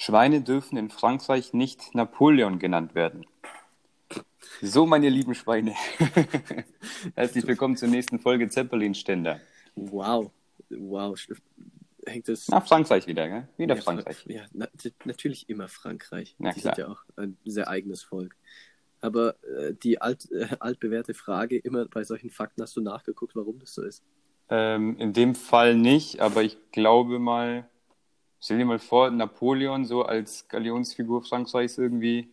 Schweine dürfen in Frankreich nicht Napoleon genannt werden. So, meine lieben Schweine. Herzlich willkommen zur nächsten Folge Zeppelin-Ständer. Wow. Wow. Hängt das. Nach Frankreich wieder, gell? Wieder ja, Frankreich. Ja, na, natürlich immer Frankreich. Na die klar. sind ja auch ein sehr eigenes Volk. Aber äh, die alt, äh, altbewährte Frage, immer bei solchen Fakten hast du nachgeguckt, warum das so ist. Ähm, in dem Fall nicht, aber ich glaube mal, stell dir mal vor, Napoleon so als Galionsfigur Frankreichs irgendwie,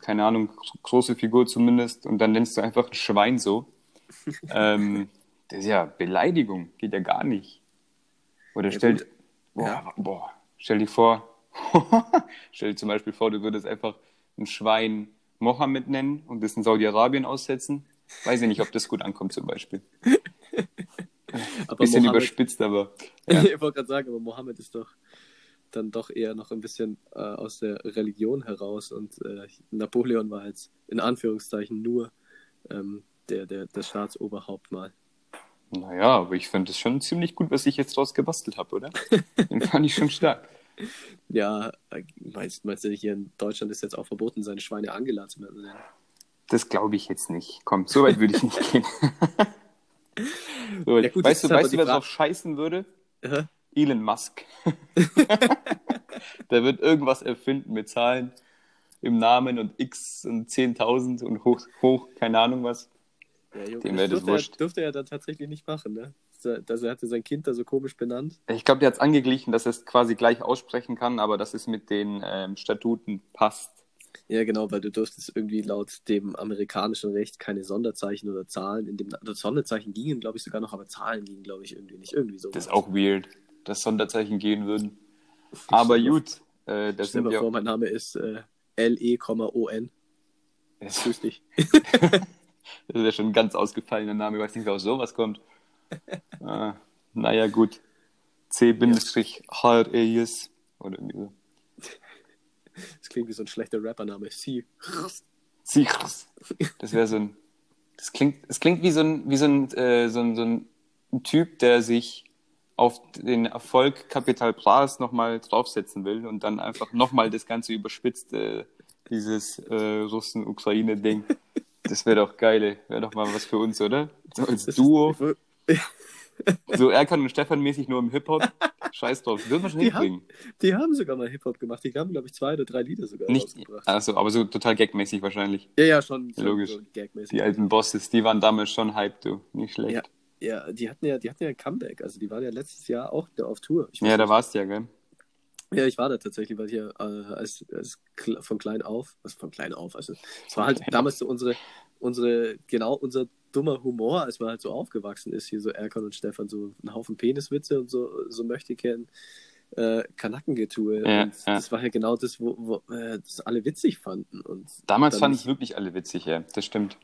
keine Ahnung, große Figur zumindest, und dann nennst du einfach ein Schwein so. ähm, das ist ja Beleidigung, geht ja gar nicht. Oder Ja, stell, boah, Ja. boah, stell dir vor, stell dir zum Beispiel vor, du würdest einfach ein Schwein Mohammed nennen und das in Saudi-Arabien aussetzen. Weiß ich nicht, ob das gut ankommt zum Beispiel. Aber Bisschen Mohammed, überspitzt, aber ja. ich wollte gerade sagen, aber Mohammed ist doch dann doch eher noch ein bisschen äh, aus der Religion heraus und äh, Napoleon war jetzt in Anführungszeichen nur ähm, der, der, das Staatsoberhaupt mal. Naja, aber ich finde es schon ziemlich gut, was ich jetzt draus gebastelt habe, oder? Den fand ich schon stark. Ja, äh, meinst, meinst du, hier in Deutschland ist jetzt auch verboten, seine Schweine Angela zu nennen? Das glaube ich jetzt nicht. Komm, so weit würde ich nicht gehen. so, Ja, gut, weißt du, aber weißt du, wer drauf scheißen würde? Hä? Elon Musk. Der wird irgendwas erfinden mit Zahlen im Namen und X und 10.000 und hoch, hoch, keine Ahnung was. Ja, Junge, Dem wär das er, wurscht. durfte er dann tatsächlich nicht machen, ne? Also er hatte sein Kind da so komisch benannt. Ich glaube, der hat es angeglichen, dass er es quasi gleich aussprechen kann, aber dass es mit den ähm, Statuten passt. Ja, genau, weil du durftest irgendwie laut dem amerikanischen Recht keine Sonderzeichen oder Zahlen in dem. Sonderzeichen gingen, glaube ich, sogar noch, aber Zahlen gingen, glaube ich, irgendwie nicht. Irgendwie so. Das ist auch weird, dass Sonderzeichen gehen würden. Aber gut, äh, das sind ja vor, mein Name ist äh, L-E-O-N. Das Grüß dich. ist ja schon ein ganz ausgefallener Name. Ich weiß nicht, wer auf sowas kommt. ah, naja, gut. C-H-R-E-S oder irgendwie so. Das klingt wie so ein schlechter Rappername. Sie. Sichers. Das wäre so ein. Das klingt, es klingt wie so ein, wie so ein, äh, so ein, so ein Typ, der sich auf den Erfolg Capital Bras nochmal draufsetzen will und dann einfach nochmal das Ganze überspitzt, äh, dieses äh, Russen-Ukraine-Ding. Das wäre doch geil, wäre doch mal was für uns, oder? So als Duo. So Erkan und Stefan mäßig nur im Hip-Hop. Scheiß drauf. Würden wir schon Die hinkriegen. die haben sogar mal Hip-Hop gemacht. Die haben, glaube ich, zwei oder drei Lieder sogar Nicht, rausgebracht. also, aber so total gagmäßig wahrscheinlich. Ja, ja, schon. schon Logisch. So gagmäßig. Die alten Bosses, die waren damals schon hype, du. Nicht schlecht. Ja, ja, die hatten ja, die hatten ja ein Comeback. Also die waren ja letztes Jahr auch da auf Tour. Ich Ja, da warst du ja, gell? Ja, ich war da tatsächlich, weil hier äh, als, als von klein auf, also von klein auf, also es war halt damals so unsere, unsere, genau unser dummer Humor, als man halt so aufgewachsen ist, hier so Erkan und Stefan, so ein Haufen Peniswitze und so, so möchte ich kennen. Äh, Kanackengetue. Ja, ja. das war ja genau das, wo, wo äh, das alle witzig fanden. Und Damals fanden nicht- es wirklich alle witzig, ja. Das stimmt.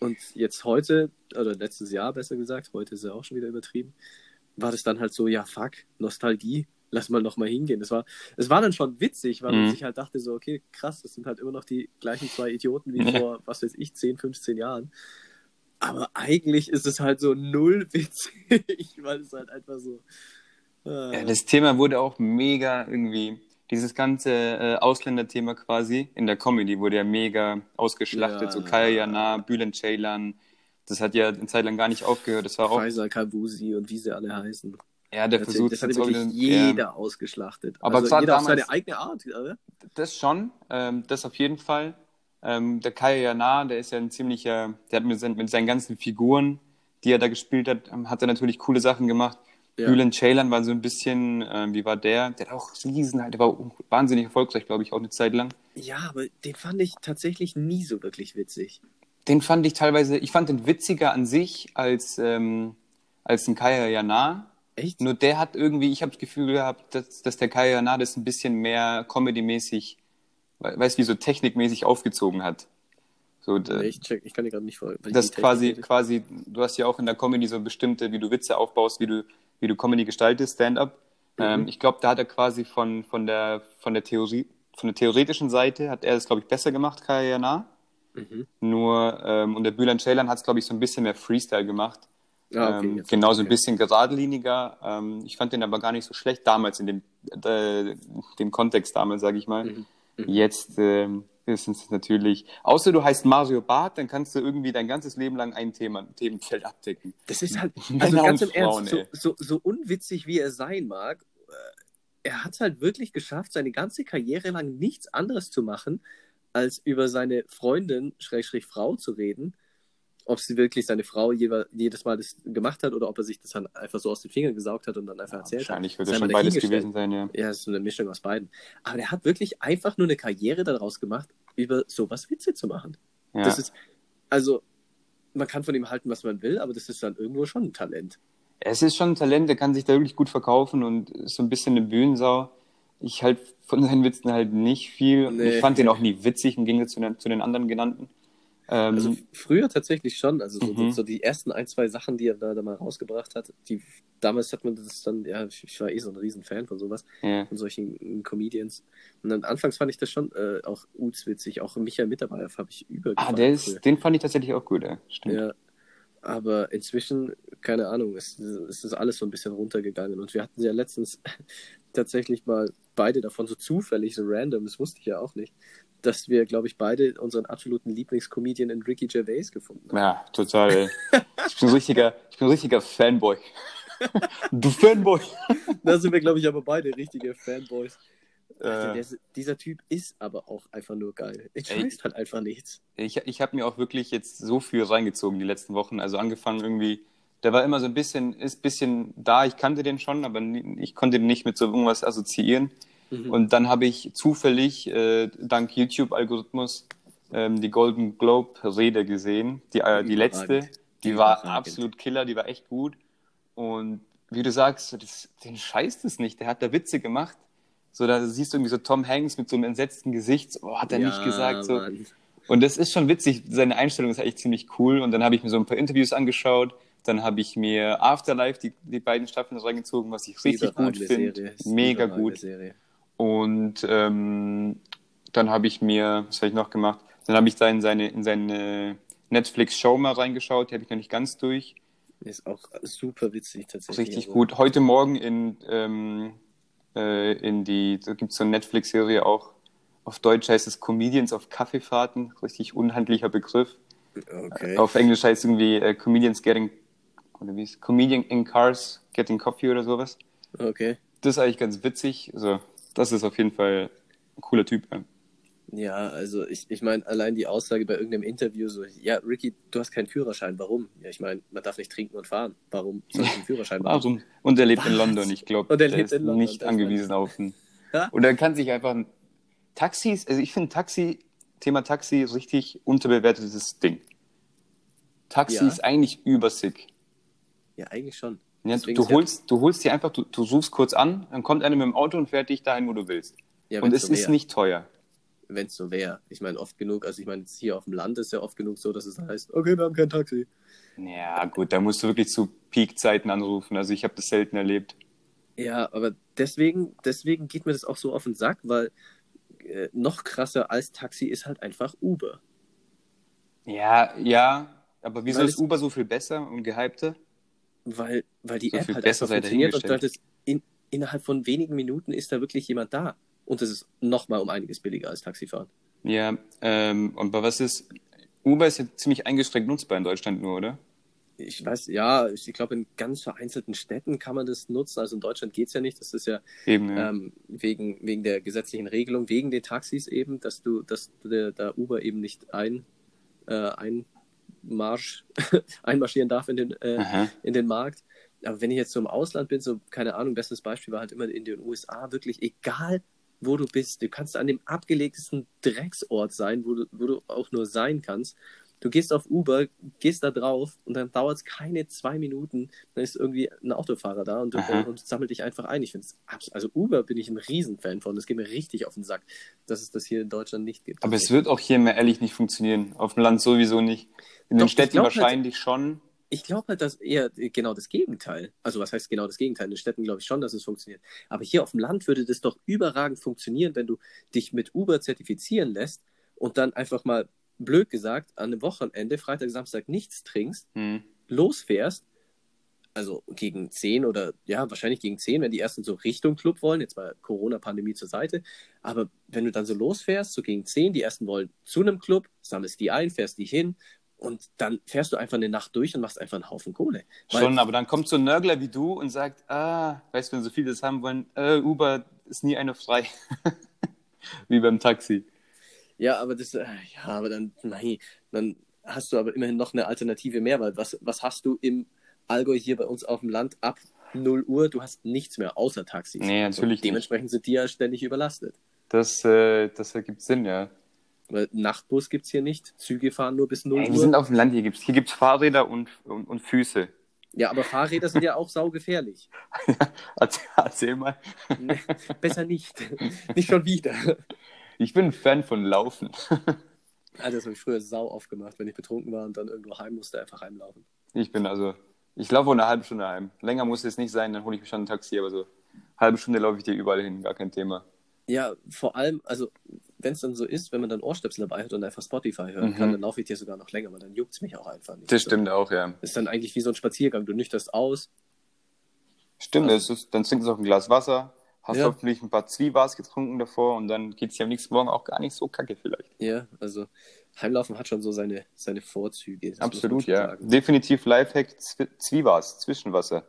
Und jetzt heute, oder letztes Jahr besser gesagt, heute ist ja auch schon wieder übertrieben, war das dann halt so, ja fuck, Nostalgie, lass mal nochmal hingehen. Es war, es war dann schon witzig, weil Mhm. man sich halt dachte so, okay, krass, das sind halt immer noch die gleichen zwei Idioten wie Ja. vor, was weiß ich, 10, 15 Jahren. Aber eigentlich ist es halt so null witzig, weil es halt einfach so... Ja, Äh, das Thema wurde auch mega irgendwie. Dieses ganze äh, Ausländerthema quasi in der Comedy wurde ja mega ausgeschlachtet. Ja. So Kaya Jana, Bülent Ceylan. Das hat ja eine Zeit lang gar nicht aufgehört. Das war auch. Faisal Kabusi und wie sie alle heißen. Ja, der Das, versucht das hat auch wirklich wieder. jeder Ja, ausgeschlachtet. Aber also jeder auf damals- seine eigene Art, oder? das schon. Ähm, das auf jeden Fall. Ähm, der Kaya Jana, der ist ja ein ziemlicher. Der hat mit, seinen- mit seinen ganzen Figuren, die er da gespielt hat, ähm, hat er natürlich coole Sachen gemacht. Ja. Ceylan war so ein bisschen, ähm, wie war der? Der hat auch riesen, der war wahnsinnig erfolgreich, glaube ich, auch eine Zeit lang. Ja, aber den fand ich tatsächlich nie so wirklich witzig. Den fand ich teilweise, ich fand den witziger an sich als, ähm, als ein Kaya Jana. Echt? Nur der hat irgendwie, ich habe das Gefühl gehabt, dass, dass der Kaya Jana das ein bisschen mehr comedy-mäßig, we- weißt du, wie so technikmäßig aufgezogen hat. So, Nee, ich, check, ich kann dir gerade nicht vor. das quasi, quasi, du hast ja auch in der Comedy so bestimmte, wie du Witze aufbaust, wie du, wie du Comedy gestaltest, Stand-up. Mhm. Ähm, ich glaube, da hat er quasi von, von der, von der Theorie, von der theoretischen Seite hat er das, glaube ich, besser gemacht, Kaya Jana. Mhm. Nur, ähm, und der Bülent Ceylan hat es, glaube ich, so ein bisschen mehr Freestyle gemacht. Ah, okay, ähm, genau, so ein okay. bisschen geradliniger. Ähm, ich fand den aber gar nicht so schlecht damals in dem, äh, den Kontext damals, sage ich mal. Mhm. Jetzt ähm, ist es natürlich, außer du heißt Mario Barth, dann kannst du irgendwie dein ganzes Leben lang ein Thema, Themenfeld abdecken. Das ist halt, Männer also ganz im Frauen, Ernst, so, so, so unwitzig wie er sein mag, äh, er hat es halt wirklich geschafft, seine ganze Karriere lang nichts anderes zu machen, als über seine Freundin, Schrägstrich Frau zu reden. Ob sie wirklich seine Frau jewe- jedes Mal das gemacht hat oder ob er sich das dann einfach so aus den Fingern gesaugt hat und dann einfach erzählt hat. Wahrscheinlich wird Sei es schon beides gewesen sein, ja. Ja, es ist so eine Mischung aus beiden. Aber er hat wirklich einfach nur eine Karriere daraus gemacht, über sowas Witze zu machen. ja. Das ist, also, man kann von ihm halten, was man will, aber das ist dann irgendwo schon ein Talent. Es ist schon ein Talent, der kann sich da wirklich gut verkaufen und ist so ein bisschen eine Bühnensau. Ich halt von seinen Witzen halt nicht viel. Nee. Ich fand den auch nie witzig im Gegensatz zu den, zu den anderen genannten. Ähm, Also früher tatsächlich schon. Also so, Mhm. so die ersten ein, zwei Sachen, die er da, da mal rausgebracht hat, die damals hat man das dann, ja, ich, war eh so ein Riesenfan von sowas, ja. von solchen Comedians. Und dann anfangs fand ich das schon äh, auch utzwitzig. Auch Michael Mittermeier habe ich Ah, übergefallen. der früher. ist, den fand ich tatsächlich auch gut, ja. Stimmt. Ja. Aber inzwischen, keine Ahnung, ist, ist das alles so ein bisschen runtergegangen. Und wir hatten ja letztens tatsächlich mal beide davon so zufällig, so random, das wusste ich ja auch nicht, dass wir, glaube ich, beide unseren absoluten Lieblingscomedian in Ricky Gervais gefunden haben. Ja, total. Ey. Ich bin ein richtiger, ich bin ein richtiger Fanboy. Du Fanboy. Da sind wir, glaube ich, aber beide richtige Fanboys. Äh, der, dieser Typ ist aber auch einfach nur geil. Ich weiß halt einfach nichts. ich ich habe mir auch wirklich jetzt so viel reingezogen die letzten Wochen. Also angefangen irgendwie, der war immer so ein bisschen, ist ein bisschen da. Ich kannte den schon, aber nie- ich konnte den nicht mit so irgendwas assoziieren. Mhm. Und dann habe ich zufällig äh, dank YouTube-Algorithmus ähm, die Golden Globe-Rede gesehen, die, äh, die letzte. Die war absolut killer, die war echt gut. Und wie du sagst, das, den scheißt es nicht. Der hat da Witze gemacht. So, da siehst du irgendwie so Tom Hanks mit so einem entsetzten Gesicht. So, oh, hat er nicht gesagt. So. Mann. Und das ist schon witzig. Seine Einstellung ist echt ziemlich cool. Und dann habe ich mir so ein paar Interviews angeschaut. Dann habe ich mir Afterlife, die, die beiden Staffeln reingezogen, was ich richtig gut finde. Mega überragende gut. Und ähm, dann habe ich mir, was habe ich noch gemacht? Dann habe ich da in seine, in seine Netflix-Show mal reingeschaut. Die habe ich noch nicht ganz durch. Ist auch super witzig tatsächlich. Richtig Also, gut. Heute Morgen in, ähm, äh, in die, da gibt es so eine Netflix-Serie auch. Auf Deutsch heißt es Comedians auf Kaffeefahrten. Richtig unhandlicher Begriff. Okay. Auf Englisch heißt es irgendwie äh, Comedians getting, oder wie ist Comedian in Cars getting coffee oder sowas. okay. Das ist eigentlich ganz witzig. Also, das ist auf jeden Fall ein cooler Typ. Ja. Ja, also ich, ich meine, allein die Aussage bei irgendeinem Interview so, ja, Ricky, du hast keinen Führerschein, warum? Ja, ich meine, man darf nicht trinken und fahren. Warum soll ich einen Führerschein machen? Warum? Und er lebt in Was? London. Ich glaube, Und er lebt ist in London, nicht angewiesen auf einen. Ja. Und er kann sich einfach ein Taxis, also ich finde Taxi, Thema Taxi richtig unterbewertetes Ding. Taxi Ja. ist eigentlich übersick. Ja, eigentlich schon. Ja, du, holst, du holst dir einfach, du, du suchst kurz an, dann kommt einer mit dem Auto und fährt dich dahin, wo du willst. Ja, und es so ist nicht teuer. Wenn es so wäre. Ich meine, oft genug, also ich meine, jetzt hier auf dem Land ist ja oft genug so, dass es heißt, okay, wir haben kein Taxi. Ja, gut, da musst du wirklich zu Peak-Zeiten anrufen. Also ich habe das selten erlebt. Ja, aber deswegen, deswegen geht mir das auch so auf den Sack, weil äh, noch krasser als Taxi ist halt einfach Uber. Ja, ja, aber wieso Weil ist Uber so viel besser und gehypter? Weil, weil die So App halt besser einfach funktioniert und das in, innerhalb von wenigen Minuten ist da wirklich jemand da. Und es ist nochmal um einiges billiger als Taxifahren. Ja, ähm, und bei was ist, Uber ist ja ziemlich eingeschränkt nutzbar in Deutschland nur, oder? Ich weiß, ja, ich glaube, in ganz vereinzelten Städten kann man das nutzen. Also in Deutschland geht's ja nicht. Das ist ja Eben, ja. ähm, wegen, wegen der gesetzlichen Regelung, wegen den Taxis eben, dass du, dass der, der Uber eben nicht ein, äh, einmarsch, einmarschieren darf in den, äh, in den Markt. Aber wenn ich jetzt so im Ausland bin, so, keine Ahnung, bestes Beispiel war halt immer in den USA, wirklich egal, wo du bist, du kannst an dem abgelegtesten Drecksort sein, wo du, wo du auch nur sein kannst. Du gehst auf Uber, gehst da drauf und dann dauert es keine zwei Minuten, dann ist irgendwie ein Autofahrer da und, Aha. und, sammelt dich einfach ein. Ich finde es also Uber bin ich ein Riesenfan von. Das geht mir richtig auf den Sack, dass es das hier in Deutschland nicht gibt. Aber es wird auch hier mehr ehrlich nicht funktionieren. Auf dem Land sowieso nicht. In Doch, den Städten halt- wahrscheinlich schon. Ich glaube halt, dass eher genau das Gegenteil. Also was heißt genau das Gegenteil? In den Städten glaube ich schon, dass es funktioniert. Aber hier auf dem Land würde das doch überragend funktionieren, wenn du dich mit Uber zertifizieren lässt und dann einfach mal blöd gesagt an einem Wochenende, Freitag, Samstag nichts trinkst, Hm. losfährst, also gegen 10 oder ja, wahrscheinlich gegen 10, wenn die ersten so Richtung Club wollen, jetzt mal Corona-Pandemie zur Seite, aber wenn du dann so losfährst, so gegen 10, die ersten wollen zu einem Club, sammelst die ein, fährst die hin und dann fährst du einfach eine Nacht durch und machst einfach einen Haufen Kohle. Weil, Schon, aber dann kommt so ein Nörgler wie du und sagt, ah, weißt du, wenn so viele das haben wollen, äh, Uber ist nie eine frei. wie beim Taxi. Ja, aber das, äh, ja, aber dann, nein, dann hast du aber immerhin noch eine Alternative mehr, weil was, was hast du im Allgäu hier bei uns auf dem Land ab 0 Uhr? Du hast nichts mehr außer Taxis. Nee, natürlich. Und dementsprechend sind die ja ständig überlastet. Das, äh, das ergibt Sinn, ja. Weil Nachtbus gibt es hier nicht, Züge fahren nur bis 0 Ey, Uhr. Wir sind auf dem Land, hier gibt es hier gibt's Fahrräder und, und, und Füße. Ja, aber Fahrräder sind ja auch saugefährlich. erzähl, erzähl mal. Besser nicht. Nicht schon wieder. Ich bin ein Fan von Laufen. Alter, das habe ich früher sau oft gemacht, wenn ich betrunken war und dann irgendwo heim musste, einfach heimlaufen. Ich bin also, ich laufe eine halbe Stunde heim. Länger muss es nicht sein, dann hole ich mich schon ein Taxi, aber so eine halbe Stunde laufe ich dir überall hin, gar kein Thema. Ja, vor allem, also wenn es dann so ist, wenn man dann Ohrstöpsel dabei hat und einfach Spotify hören mhm. kann, dann laufe ich dir sogar noch länger, weil dann juckt es mich auch einfach nicht. Das so. stimmt auch, ja. Ist dann eigentlich wie so ein Spaziergang. Du nüchterst aus. Stimmt, also, ist, dann trinkst du auch ein Glas Wasser, hast ja. hoffentlich ein paar Zwiebas getrunken davor und dann geht es dir am nächsten Morgen auch gar nicht so kacke vielleicht. Ja, also Heimlaufen hat schon so seine, seine Vorzüge. Absolut, ja. Sagen. Definitiv Lifehack Zwiebas, Zwischenwasser.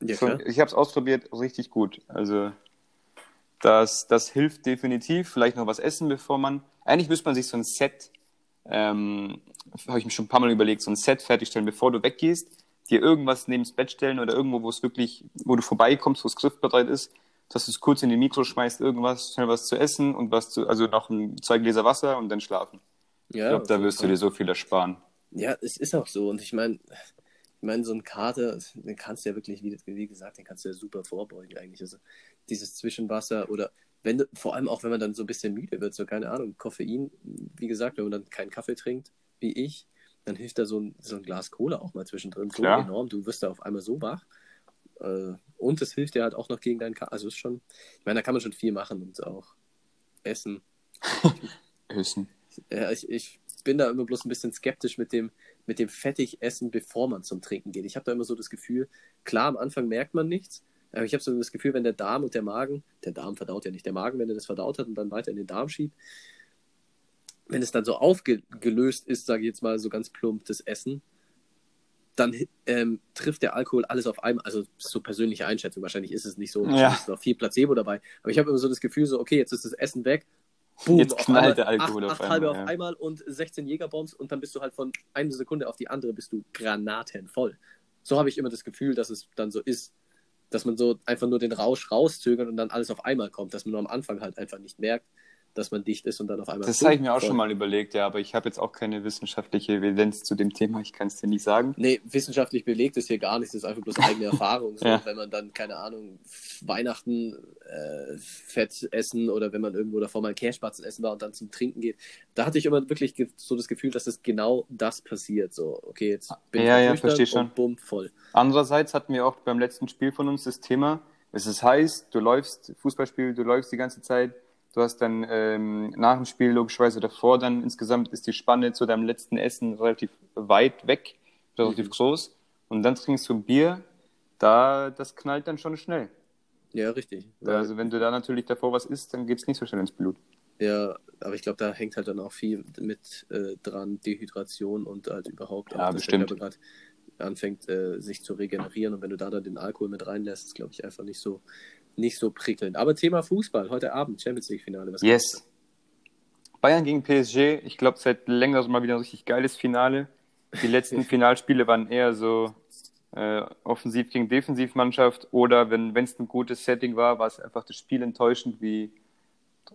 Ja, schon, ich habe es ausprobiert, richtig gut. Also das, das hilft definitiv. Vielleicht noch was essen, bevor man. Eigentlich müsste man sich so ein Set, ähm, habe ich mir schon ein paar Mal überlegt, so ein Set fertigstellen, bevor du weggehst, dir irgendwas neben das Bett stellen oder irgendwo, wo es wirklich, wo du vorbeikommst, wo es griffbereit ist, dass du es kurz in die Mikro schmeißt, irgendwas, schnell was zu essen und was zu, also noch ein, zwei Gläser Wasser und dann schlafen. Ja, ich glaube, da wirst du dir so viel ersparen. Ja, es ist auch so. Und ich meine, ich meine, so ein Kater, den kannst du ja wirklich, wie, wie, gesagt, den kannst du ja super vorbeugen eigentlich. Also dieses Zwischenwasser oder wenn du, vor allem auch wenn man dann so ein bisschen müde wird, so keine Ahnung, Koffein, wie gesagt, wenn man dann keinen Kaffee trinkt, wie ich, dann hilft da so ein, so ein Glas Cola auch mal zwischendrin so Klar. enorm. Du wirst da auf einmal so wach. Äh, und es hilft dir halt auch noch gegen deinen Kater. Also ist schon, ich meine, da kann man schon viel machen und auch essen. essen. Ja, ich, ich bin da immer bloß ein bisschen skeptisch mit dem, mit dem Fettigessen, bevor man zum Trinken geht. Ich habe da immer so das Gefühl, klar, am Anfang merkt man nichts, aber ich habe so das Gefühl, wenn der Darm und der Magen, der Darm verdaut ja nicht, der Magen, wenn er das verdaut hat und dann weiter in den Darm schiebt, wenn es dann so aufgelöst ist, sage ich jetzt mal so ganz plump, das Essen, dann ähm, trifft der Alkohol alles auf einmal, also so persönliche Einschätzung, wahrscheinlich ist es nicht so, ja. ist noch viel Placebo dabei, aber ich habe immer so das Gefühl, so, okay, jetzt ist das Essen weg, Boom, jetzt knallt der Alkohol acht, auf acht einmal. Halbe ja. auf einmal und 16 Jägerbombs und dann bist du halt von einer Sekunde auf die andere bist du granatenvoll. So habe ich immer das Gefühl, dass es dann so ist, dass man so einfach nur den Rausch rauszögert und dann alles auf einmal kommt, dass man nur am Anfang halt einfach nicht merkt, dass man dicht ist und dann auf einmal. Das habe ich mir auch schon mal überlegt, ja, aber ich habe jetzt auch keine wissenschaftliche Evidenz zu dem Thema, ich kann es dir nicht sagen. Nee, wissenschaftlich belegt ist hier gar nichts, das ist einfach bloß eigene Erfahrung. So, ja. Wenn man dann, keine Ahnung, Weihnachten äh, Fett essen oder wenn man irgendwo davor mal Käsespatzen essen war und dann zum Trinken geht, da hatte ich immer wirklich so das Gefühl, dass es genau das passiert. So, okay, jetzt bin ja, ich ja, verstehe schon. bumm, voll. Andererseits hatten wir auch beim letzten Spiel von uns das Thema, es ist heiß, du läufst, Fußballspiel, du läufst die ganze Zeit, Du hast dann ähm, nach dem Spiel logischerweise davor dann insgesamt ist die Spanne zu deinem letzten Essen relativ weit weg, relativ mhm. groß. Und dann trinkst du ein Bier, da das knallt dann schon schnell. Ja, richtig. Also wenn du da natürlich davor was isst, dann geht es nicht so schnell ins Blut. Ja, aber ich glaube, da hängt halt dann auch viel mit äh, dran, Dehydration und halt überhaupt auch, ja, dass bestimmt. der Körper anfängt, äh, sich zu regenerieren. Und wenn du da dann den Alkohol mit reinlässt, ist, glaube ich, einfach nicht so nicht so prickelnd. Aber Thema Fußball, heute Abend, Champions League-Finale. Yes. Bayern gegen PSG, ich glaube, seit längerem mal wieder ein richtig geiles Finale. Die letzten Finalspiele waren eher so äh, Offensiv- gegen Defensivmannschaft oder wenn es ein gutes Setting war, war es einfach das Spiel enttäuschend, wie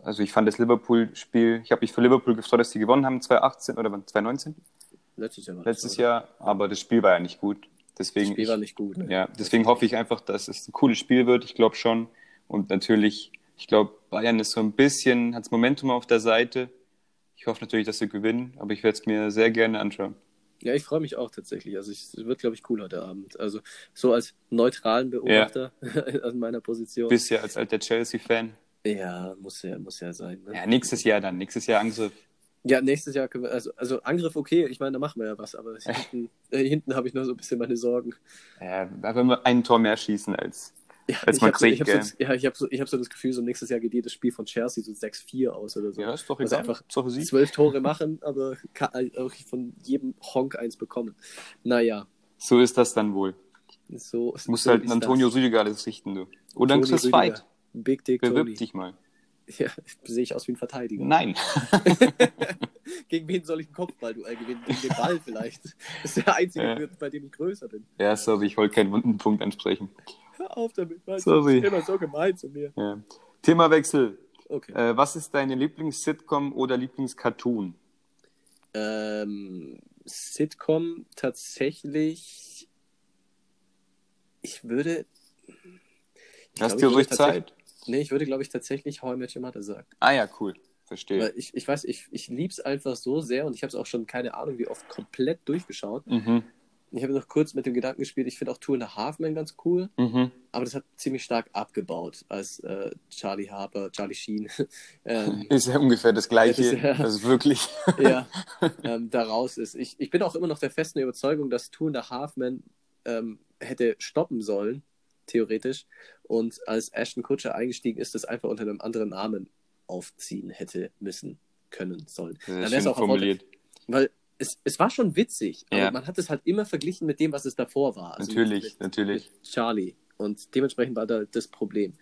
also ich fand das Liverpool-Spiel, ich habe mich für Liverpool gefreut, dass sie gewonnen haben, 2018 oder 2019? Letztes Jahr. Letztes Jahr, aber das Spiel war ja nicht gut. Deswegen, das Spiel war nicht gut. Ne? Ja, deswegen hoffe ich einfach, dass es ein cooles Spiel wird. Ich glaube schon. Und natürlich, ich glaube, Bayern ist so ein bisschen, hat das Momentum auf der Seite. Ich hoffe natürlich, dass sie gewinnen, aber ich werde es mir sehr gerne anschauen. Ja, ich freue mich auch tatsächlich. Also es wird, glaube ich, cool heute Abend. Also so als neutralen Beobachter ja. an meiner Position. Bist ja als alter Chelsea-Fan. Ja, muss ja, muss ja sein. Ne? Ja, nächstes Jahr dann. Nächstes Jahr Angriff. Ja, nächstes Jahr können wir, also, also Angriff okay, ich meine, da machen wir ja was, aber hinten, äh, hinten habe ich noch so ein bisschen meine Sorgen. Ja, wenn wir ein Tor mehr schießen als, Ja, als ich man habe so, kriegt, ich hab so, ja, ich hab so, ich hab so das Gefühl, so nächstes Jahr geht jedes Spiel von Chelsea so 6-4 aus oder so. Ja, ist doch Also egal. einfach Hauptsache Sieg. zwölf Tore machen, aber ka- auch von jedem Honk eins bekommen. Naja, So ist das dann wohl. so. Musst so halt Antonio. Rüdiger alles richten, du. Oder Chris. Veit. Big Dick Bewirb Tony. dich mal. Ja, sehe ich aus wie ein Verteidiger. Nein. Gegen wen soll ich ein Kopfballduell gewinnen? Gegen den Ball vielleicht. Das ist der einzige, Ja. bei dem ich größer bin. Ja, sorry, ich wollte keinen wunden Punkt ansprechen. Hör auf damit. Sorry. Du bist immer so gemein zu mir. Ja. Themawechsel. Okay. Äh, was ist deine Lieblings-Sitcom oder Lieblings-Cartoon? Ähm, Sitcom tatsächlich. Ich würde. Ich Hast du ruhig Zeit? Nee, ich würde, glaube ich, tatsächlich How I Met Your Mother sagen. Ah ja, cool. Verstehe. Weil ich, ich weiß, ich, ich liebe es einfach so sehr und ich habe es auch schon keine Ahnung, wie oft komplett durchgeschaut. Mhm. Ich habe noch kurz mit dem Gedanken gespielt, ich finde auch Two and a Half Men ganz cool, Mhm. aber das hat ziemlich stark abgebaut, als äh, Charlie Harper, Charlie Sheen, ähm, Ist ja ungefähr das Gleiche. Das ist ja- Das ist wirklich. ja, ähm, da raus ist. Ich, ich bin auch immer noch der festen Überzeugung, dass Two and a Half Men ähm, hätte stoppen sollen, theoretisch, und als Ashton Kutcher eingestiegen ist, das einfach unter einem anderen Namen aufziehen hätte müssen, können, sollen. Sehr Dann schön wär's auch formuliert. Weil es, es war schon witzig, aber Ja. man hat es halt immer verglichen mit dem, was es davor war. Also Natürlich, mit, natürlich. Mit Charlie. Und dementsprechend war da das Problem.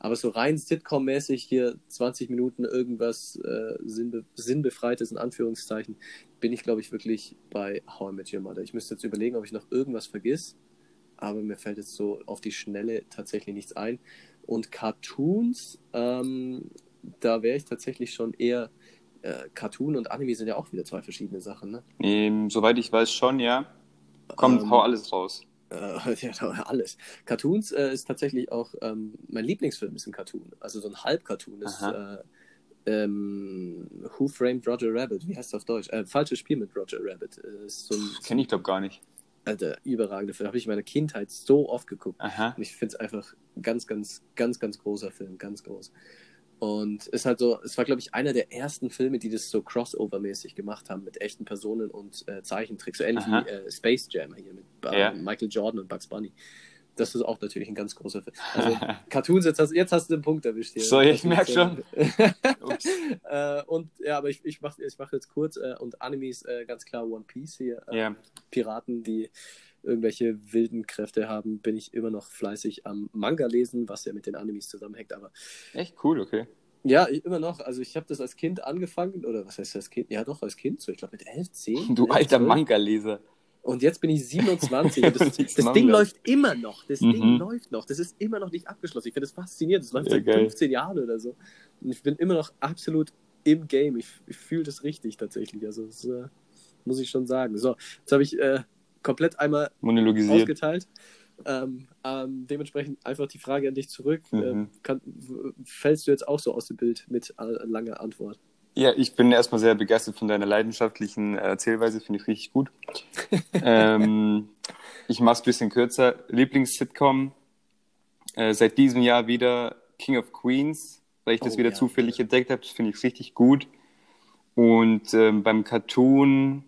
Aber so rein Sitcom-mäßig hier 20 Minuten irgendwas äh, sinnbe sinnbefreites in Anführungszeichen, bin ich, glaube ich, wirklich bei How I Met Your Mother. Ich müsste jetzt überlegen, ob ich noch irgendwas vergiss, aber mir fällt jetzt so auf die Schnelle tatsächlich nichts ein. Und Cartoons, ähm, da wäre ich tatsächlich schon eher. Äh, Cartoon und Anime sind ja auch wieder zwei verschiedene Sachen, ne? Ähm, soweit ich weiß schon, ja. Kommt, Ähm, hau alles raus. Äh, ja, alles. Cartoons äh, ist tatsächlich auch ähm, mein Lieblingsfilm ist ein Cartoon. Also so ein Halbcartoon ist äh, ähm, Who Framed Roger Rabbit? Wie heißt das auf Deutsch? Äh, Falsches Spiel mit Roger Rabbit. Äh, so Kenne ich, glaube gar nicht. Alter, überragender Film. Habe ich in meiner Kindheit so oft geguckt. Aha. Und ich finde es einfach ganz, ganz, ganz, ganz großer Film. Ganz groß. Und ist halt so, es war, glaube ich, einer der ersten Filme, die das so crossover-mäßig gemacht haben mit echten Personen und äh, Zeichentricks. So ähnlich Aha. wie äh, Space Jam hier mit äh, Ja. Michael Jordan und Bugs Bunny. Das ist auch natürlich ein ganz großer Film. Also Cartoons, jetzt hast, jetzt hast du den Punkt erwischt hier. So, ich merk Cartoons, schon. äh, und ja, aber ich, ich mache ich mach jetzt kurz äh, und Animes äh, ganz klar One Piece hier. Ja. Piraten, die irgendwelche wilden Kräfte haben, bin ich immer noch fleißig am Manga lesen, was ja mit den Animes zusammenhängt. Aber Echt cool, okay. ja, immer noch. Also ich habe das als Kind angefangen, oder was heißt das Kind? Ja, doch, als Kind, so ich glaube mit 11, 10. Du 11, alter 12. Manga-Leser. Und jetzt bin ich 27 und das, das. Ding läuft immer noch. Das Mhm. Ding läuft noch. Das ist immer noch nicht abgeschlossen. Ich finde das faszinierend. Das läuft Ja, seit geil. 15 Jahren oder so. Und ich bin immer noch absolut im Game. Ich, ich fühle das richtig tatsächlich. Also das äh, muss ich schon sagen. So, jetzt habe ich äh, komplett einmal Monologisiert. aufgeteilt. Ähm, ähm, dementsprechend einfach die Frage an dich zurück. Mhm. Ähm, kann, fällst du jetzt auch so aus dem Bild mit äh, langer Antwort? Ja, ich bin erstmal sehr begeistert von deiner leidenschaftlichen äh, Erzählweise, finde ich richtig gut. ähm, ich mache es ein bisschen kürzer. Lieblings-Sitcom, äh, seit diesem Jahr wieder King of Queens, weil ich das Oh, wieder ja. zufällig entdeckt habe, das finde ich richtig gut. Und ähm, beim Cartoon,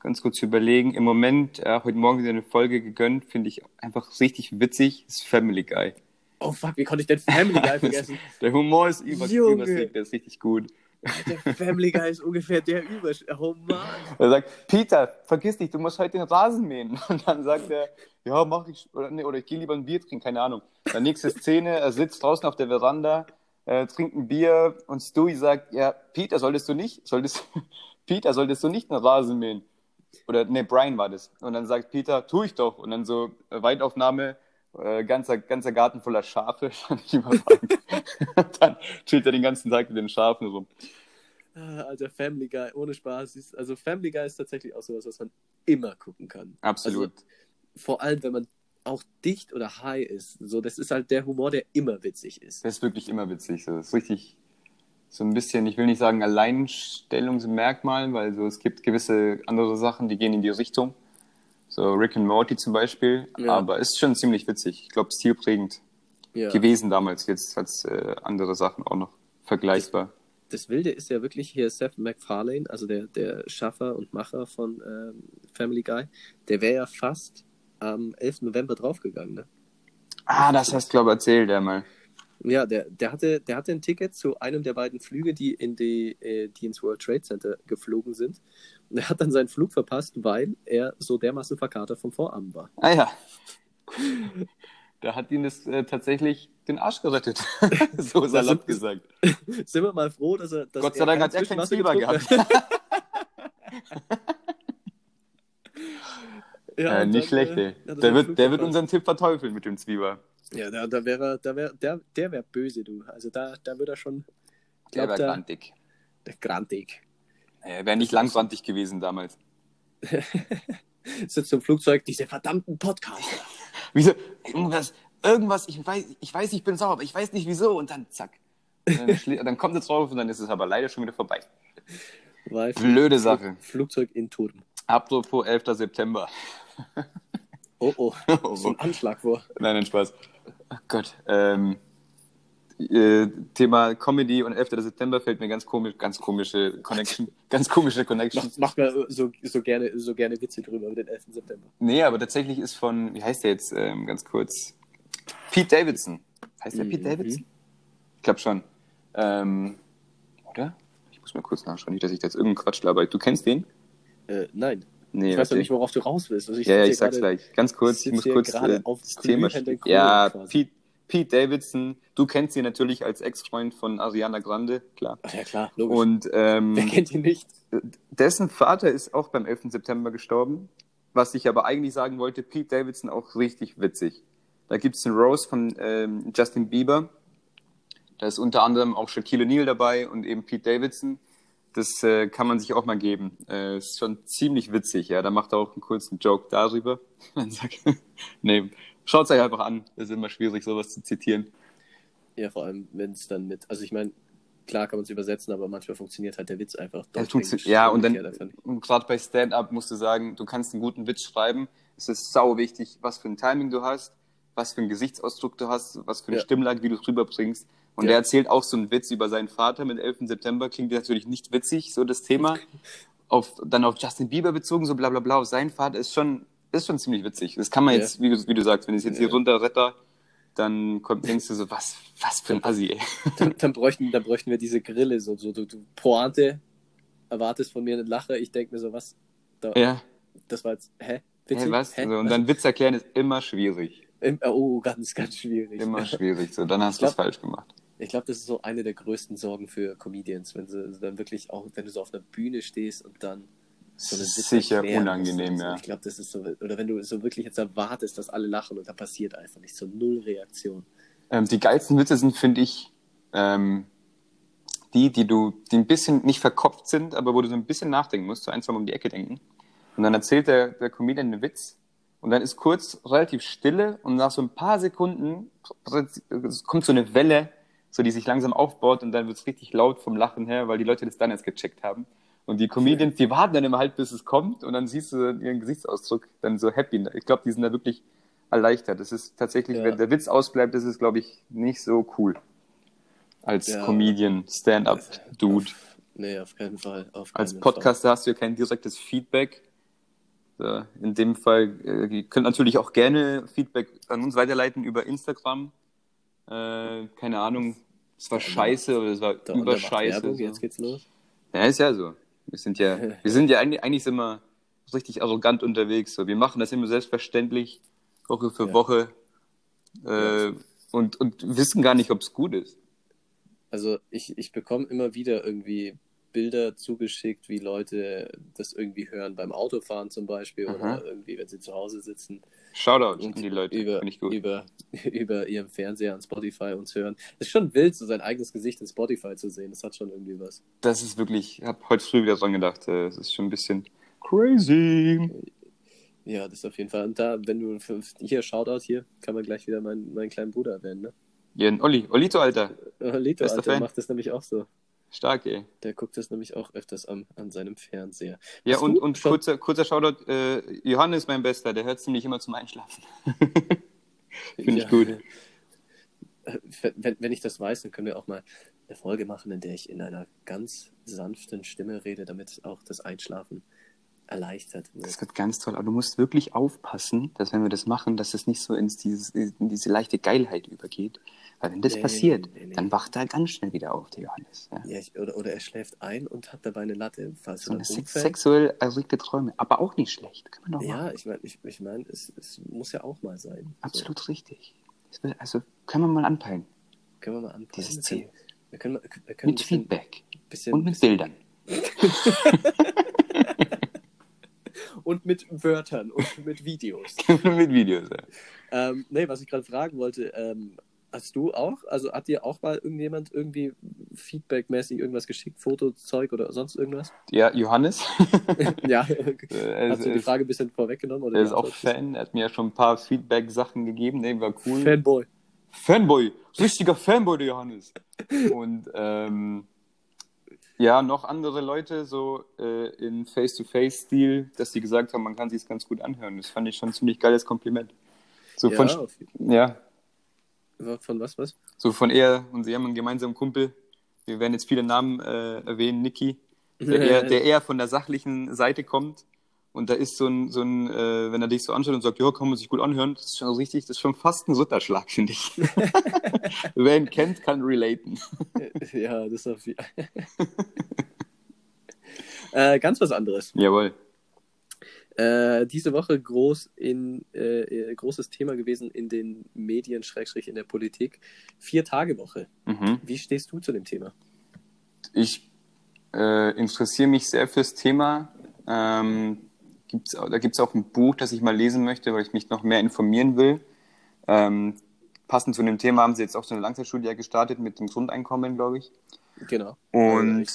ganz kurz überlegen, im Moment, äh, heute Morgen wieder eine Folge gegönnt, finde ich einfach richtig witzig, ist Family Guy. Oh fuck, wie konnte ich denn Family Guy vergessen? Der Humor ist über, übersiegt, der ist richtig gut. Der Family Guy ist ungefähr der Übersch... Oh Mann. Er sagt, Peter, vergiss dich, du musst heute den Rasen mähen. Und dann sagt er, ja, mach ich, oder, nee, oder ich gehe lieber ein Bier trinken, keine Ahnung. Dann nächste Szene, er sitzt draußen auf der Veranda, äh, trinkt ein Bier und Stewie sagt, ja, Peter, solltest du nicht, solltest, Peter, solltest du nicht den Rasen mähen? Oder, nee, Brian war das. Und dann sagt Peter, tu ich doch. Und dann so, äh, Weitaufnahme, äh, ganzer, ganzer Garten voller Schafe, fand ich und dann chillt er den ganzen Tag mit den Schafen rum. Ah, Alter, Family Guy, ohne Spaß. Also Family Guy ist tatsächlich auch sowas, was man immer gucken kann. Absolut. Also, vor allem, wenn man auch dicht oder high ist. So, das ist halt der Humor, der immer witzig ist. Das ist wirklich immer witzig. So. Das ist richtig so ein bisschen, ich will nicht sagen Alleinstellungsmerkmal, weil so es gibt gewisse andere Sachen, die gehen in die Richtung. So Rick and Morty zum Beispiel. Ja. Aber ist schon ziemlich witzig. Ich glaube, stilprägend Ja. gewesen damals. Jetzt als äh, andere Sachen auch noch vergleichbar. das Wilde ist ja wirklich hier Seth MacFarlane, also der, der Schaffer und Macher von ähm, Family Guy, der wäre ja fast am 11. November draufgegangen, ne? Ah, das hast du, glaube ich, erzählt einmal. Ja, der, der, hatte, der hatte ein Ticket zu einem der beiden Flüge, die, in die, äh, die ins World Trade Center geflogen sind. Er hat dann seinen Flug verpasst, weil er so dermaßen verkatert vom Vorabend war. Ah ja. Da hat ihn das äh, tatsächlich den Arsch gerettet. so salopp gesagt. Sind wir mal froh, dass er. Dass Gott sei Dank hat er keinen Zwieber gehabt. ja, äh, nicht dann, schlecht, äh, ey. er Der wird, der wird unseren Tipp verteufeln mit dem Zwieber. Ja, da, da wäre, da wär, der, der wäre böse, du. Also da, da würde er schon. Der glaub, wäre der, grantig. der Grantig. Er wäre nicht langrandig gewesen damals. Sitzt im Flugzeug, diese verdammten Podcaster. Wieso? Irgendwas, irgendwas, ich weiß, ich weiß, ich bin sauer, aber ich weiß nicht wieso. Und dann zack. Und Dann, dann kommt es drauf und dann ist es aber leider schon wieder vorbei. Weil Blöde Flug- Sache. Flugzeug in Turm. Apropos 11. September. Oh oh, Oh, so ein Anschlag vor. Nein, nein, Spaß. Oh Gott. Ähm, äh, Thema Comedy und 11. September fällt mir ganz komisch, ganz komische Connection. ganz komische Connection. Macht, macht mir so, so, gerne, so gerne Witze drüber über den 11. September. Nee, aber tatsächlich ist von, wie heißt der jetzt, ähm, ganz kurz? Pete Davidson. Heißt der Pete Mhm. Davidson? Ich glaube schon. Ähm, oder? Ich muss mal kurz nachschauen, nicht, dass ich da jetzt irgendeinen Quatsch laber. Du kennst den? Äh, nein. Nee, ich weiß noch warte. nicht, worauf du raus willst. Also ich Ja, ja, ich sag's gleich. Ganz kurz, ich muss kurz äh, auf das Thema Ja. Pete, Pete Davidson, du kennst ihn natürlich als Ex-Freund von Ariana Grande, klar. Ach ja, klar, logisch. Und ähm, Wer kennt ihn nicht? dessen Vater ist auch beim 11. September gestorben. Was ich aber eigentlich sagen wollte, Pete Davidson auch richtig witzig. Da gibt's einen Rose von ähm, Justin Bieber. Da ist unter anderem auch Shaquille O'Neal dabei und eben Pete Davidson. Das äh, kann man sich auch mal geben. Äh, ist schon ziemlich witzig, ja. Da macht er auch einen kurzen Joke darüber. Man sagt, nee, schaut's euch einfach an. Das ist immer schwierig, sowas zu zitieren. Ja, vor allem, wenn es dann mit. Also ich meine, klar kann man es übersetzen, aber manchmal funktioniert halt der Witz einfach. Ja, tut's- ja, und dann, und gerade bei Stand-up musst du sagen, du kannst einen guten Witz schreiben. Es ist sau wichtig, was für ein Timing du hast, was für einen Gesichtsausdruck du hast, was für eine Ja. Stimmlage, wie du es rüberbringst. Und Ja. er erzählt auch so einen Witz über seinen Vater mit 11. September. Klingt natürlich nicht witzig, so das Thema. Auf, dann auf Justin Bieber bezogen, so bla bla bla. Auf seinen Vater ist schon, ist schon ziemlich witzig. Das kann man Ja. jetzt, wie, du- wie du sagst, wenn ich es jetzt Ja. hier runterretter, dann kommt, denkst du so, was, was für ein Assi, ey. Dann, dann, bräuchten, dann bräuchten wir diese Grille, so, so du, du Pointe, erwartest von mir eine Lache, ich denke mir so, was? Da, Ja, Das war jetzt, hä? hey, was? Hä? So, und dann Witz erklären ist immer schwierig. Im- Oh, ganz, ganz schwierig. Immer schwierig. So, dann hast du es falsch gemacht. Ich glaube, das ist so eine der größten Sorgen für Comedians, wenn sie dann wirklich auch, wenn du so auf einer Bühne stehst und dann so eine Witz Sicher unangenehm, so. ja. Ich glaube, das ist so, oder wenn du so wirklich jetzt erwartest, dass alle lachen und da passiert einfach nicht, so null Reaktion. Ähm, die geilsten Witze sind, finde ich, ähm, die, die du, die ein bisschen nicht verkopft sind, aber wo du so ein bisschen nachdenken musst, so ein, zwei Mal um die Ecke denken. Und dann erzählt der, der Comedian einen Witz und dann ist kurz relativ Stille und nach so ein paar Sekunden kommt so eine Welle, so die sich langsam aufbaut und dann wird es richtig laut vom Lachen her, weil die Leute das dann erst gecheckt haben. Und die Comedians, die warten dann immer halt, bis es kommt und dann siehst du ihren Gesichtsausdruck dann so happy. Ich glaube, die sind da wirklich erleichtert. Das ist tatsächlich, Ja. wenn der Witz ausbleibt, das ist, glaube ich, nicht so cool. Als Ja. Comedian, Stand-up-Dude. Nee, auf keinen Fall. Auf Als keinen Podcaster hast du ja kein direktes Feedback. In dem Fall, äh, ihr könnt natürlich auch gerne Feedback an uns weiterleiten über Instagram. Äh, keine Ahnung, es war scheiße oder es war Fall. Überscheiße. So. Jetzt geht's los. Ja, ist ja so. Wir sind ja, wir sind ja eigentlich, eigentlich sind wir richtig arrogant unterwegs. So. Wir machen das immer selbstverständlich, Woche für Ja. Woche. Äh, und, und wissen gar nicht, ob es gut ist. Also ich, ich bekomme immer wieder irgendwie Bilder zugeschickt, wie Leute das irgendwie hören beim Autofahren zum Beispiel Aha. oder irgendwie, wenn sie zu Hause sitzen Shoutout an die Leute, über, ich gut. über, über ihrem Fernseher an Spotify uns hören. Es ist schon wild, so sein eigenes Gesicht in Spotify zu sehen. Das hat schon irgendwie was. Das ist wirklich, ich habe heute früh wieder dran gedacht, äh, es ist schon ein bisschen crazy. Ja, das ist auf jeden Fall. Und da, wenn du hier Shoutout hier, kann man gleich wieder meinen, meinen kleinen Bruder erwähnen, ne? Ja, Olli, Olito, Alter. Lito, Bester Alter, Fan. macht das nämlich auch so. Stark, ey. Der guckt das nämlich auch öfters an, an seinem Fernseher. Ja, Hast und, du und schon- kurzer, kurzer Shoutout, äh, Johannes, mein Bester, der hört ziemlich immer zum Einschlafen. Finde ich gut. Äh, Wenn, wenn ich das weiß, dann können wir auch mal eine Folge machen, in der ich in einer ganz sanften Stimme rede, damit auch das Einschlafen erleichtert. wird. Das wird ganz toll. Aber du musst wirklich aufpassen, dass wenn wir das machen, dass es nicht so ins dieses, in diese leichte Geilheit übergeht. Weil wenn das Nee, passiert, nee, nee. dann wacht er ganz schnell wieder auf, der Johannes. Ja. Ja, ich, oder, oder er schläft ein und hat dabei eine Latte, falls So eine sex sexuell erregte Träume. Aber auch nicht schlecht. Kann man doch machen. Ja, ich meine, ich, ich mein, es, es muss ja auch mal sein. Absolut richtig. Das will, also können wir mal anpeilen. So, können wir mal anpassen. Dieses Ziel. Wir können, wir können Mit bisschen, Feedback. bisschen, Und mit bisschen, Bildern. und mit Wörtern und mit Videos. mit Videos. Ja. ähm, nee, was ich gerade fragen wollte, ähm, hast du auch, also hat dir auch mal irgendjemand irgendwie feedbackmäßig irgendwas geschickt, Fotozeug oder sonst irgendwas? ja, Johannes. ja, er hast du die Frage ein bisschen vorweggenommen? Oder er ist auch? Fan. Er hat mir ja schon ein paar Feedback-Sachen gegeben. Nee, war cool. Fanboy. Fanboy, richtiger Fanboy, der Johannes. Und ähm, ja, noch andere Leute, so äh, in Face-to-Face-Stil, dass die gesagt haben, man kann sich ganz gut anhören. Das fand ich schon ein ziemlich geiles Kompliment. So Ja, von, ja, von was, was? so von er und sie haben einen gemeinsamen Kumpel. Wir werden jetzt viele Namen äh, erwähnen, Niki, der, der eher von der sachlichen Seite kommt. Und da ist so ein, so ein äh, wenn er dich so anschaut und sagt, ja, kann man sich gut anhören, das ist schon richtig, das ist schon fast ein Ritterschlag, finde ich. Wer ihn kennt, kann relaten. ja, das ist auf jeden äh, Ganz was anderes. Jawohl. Äh, diese Woche groß in, äh, äh, großes Thema gewesen in den Medien, Schrägstrich in der Politik. Vier-Tage-Woche. Mhm. Wie stehst du zu dem Thema? Ich äh, interessiere mich sehr fürs Thema. Ähm, gibt's, da gibt es auch ein Buch, das ich mal lesen möchte, weil ich mich noch mehr informieren will. Ähm, passend zu dem Thema haben sie jetzt auch so eine Langzeitstudie gestartet mit dem Grundeinkommen, glaube ich. Genau. Und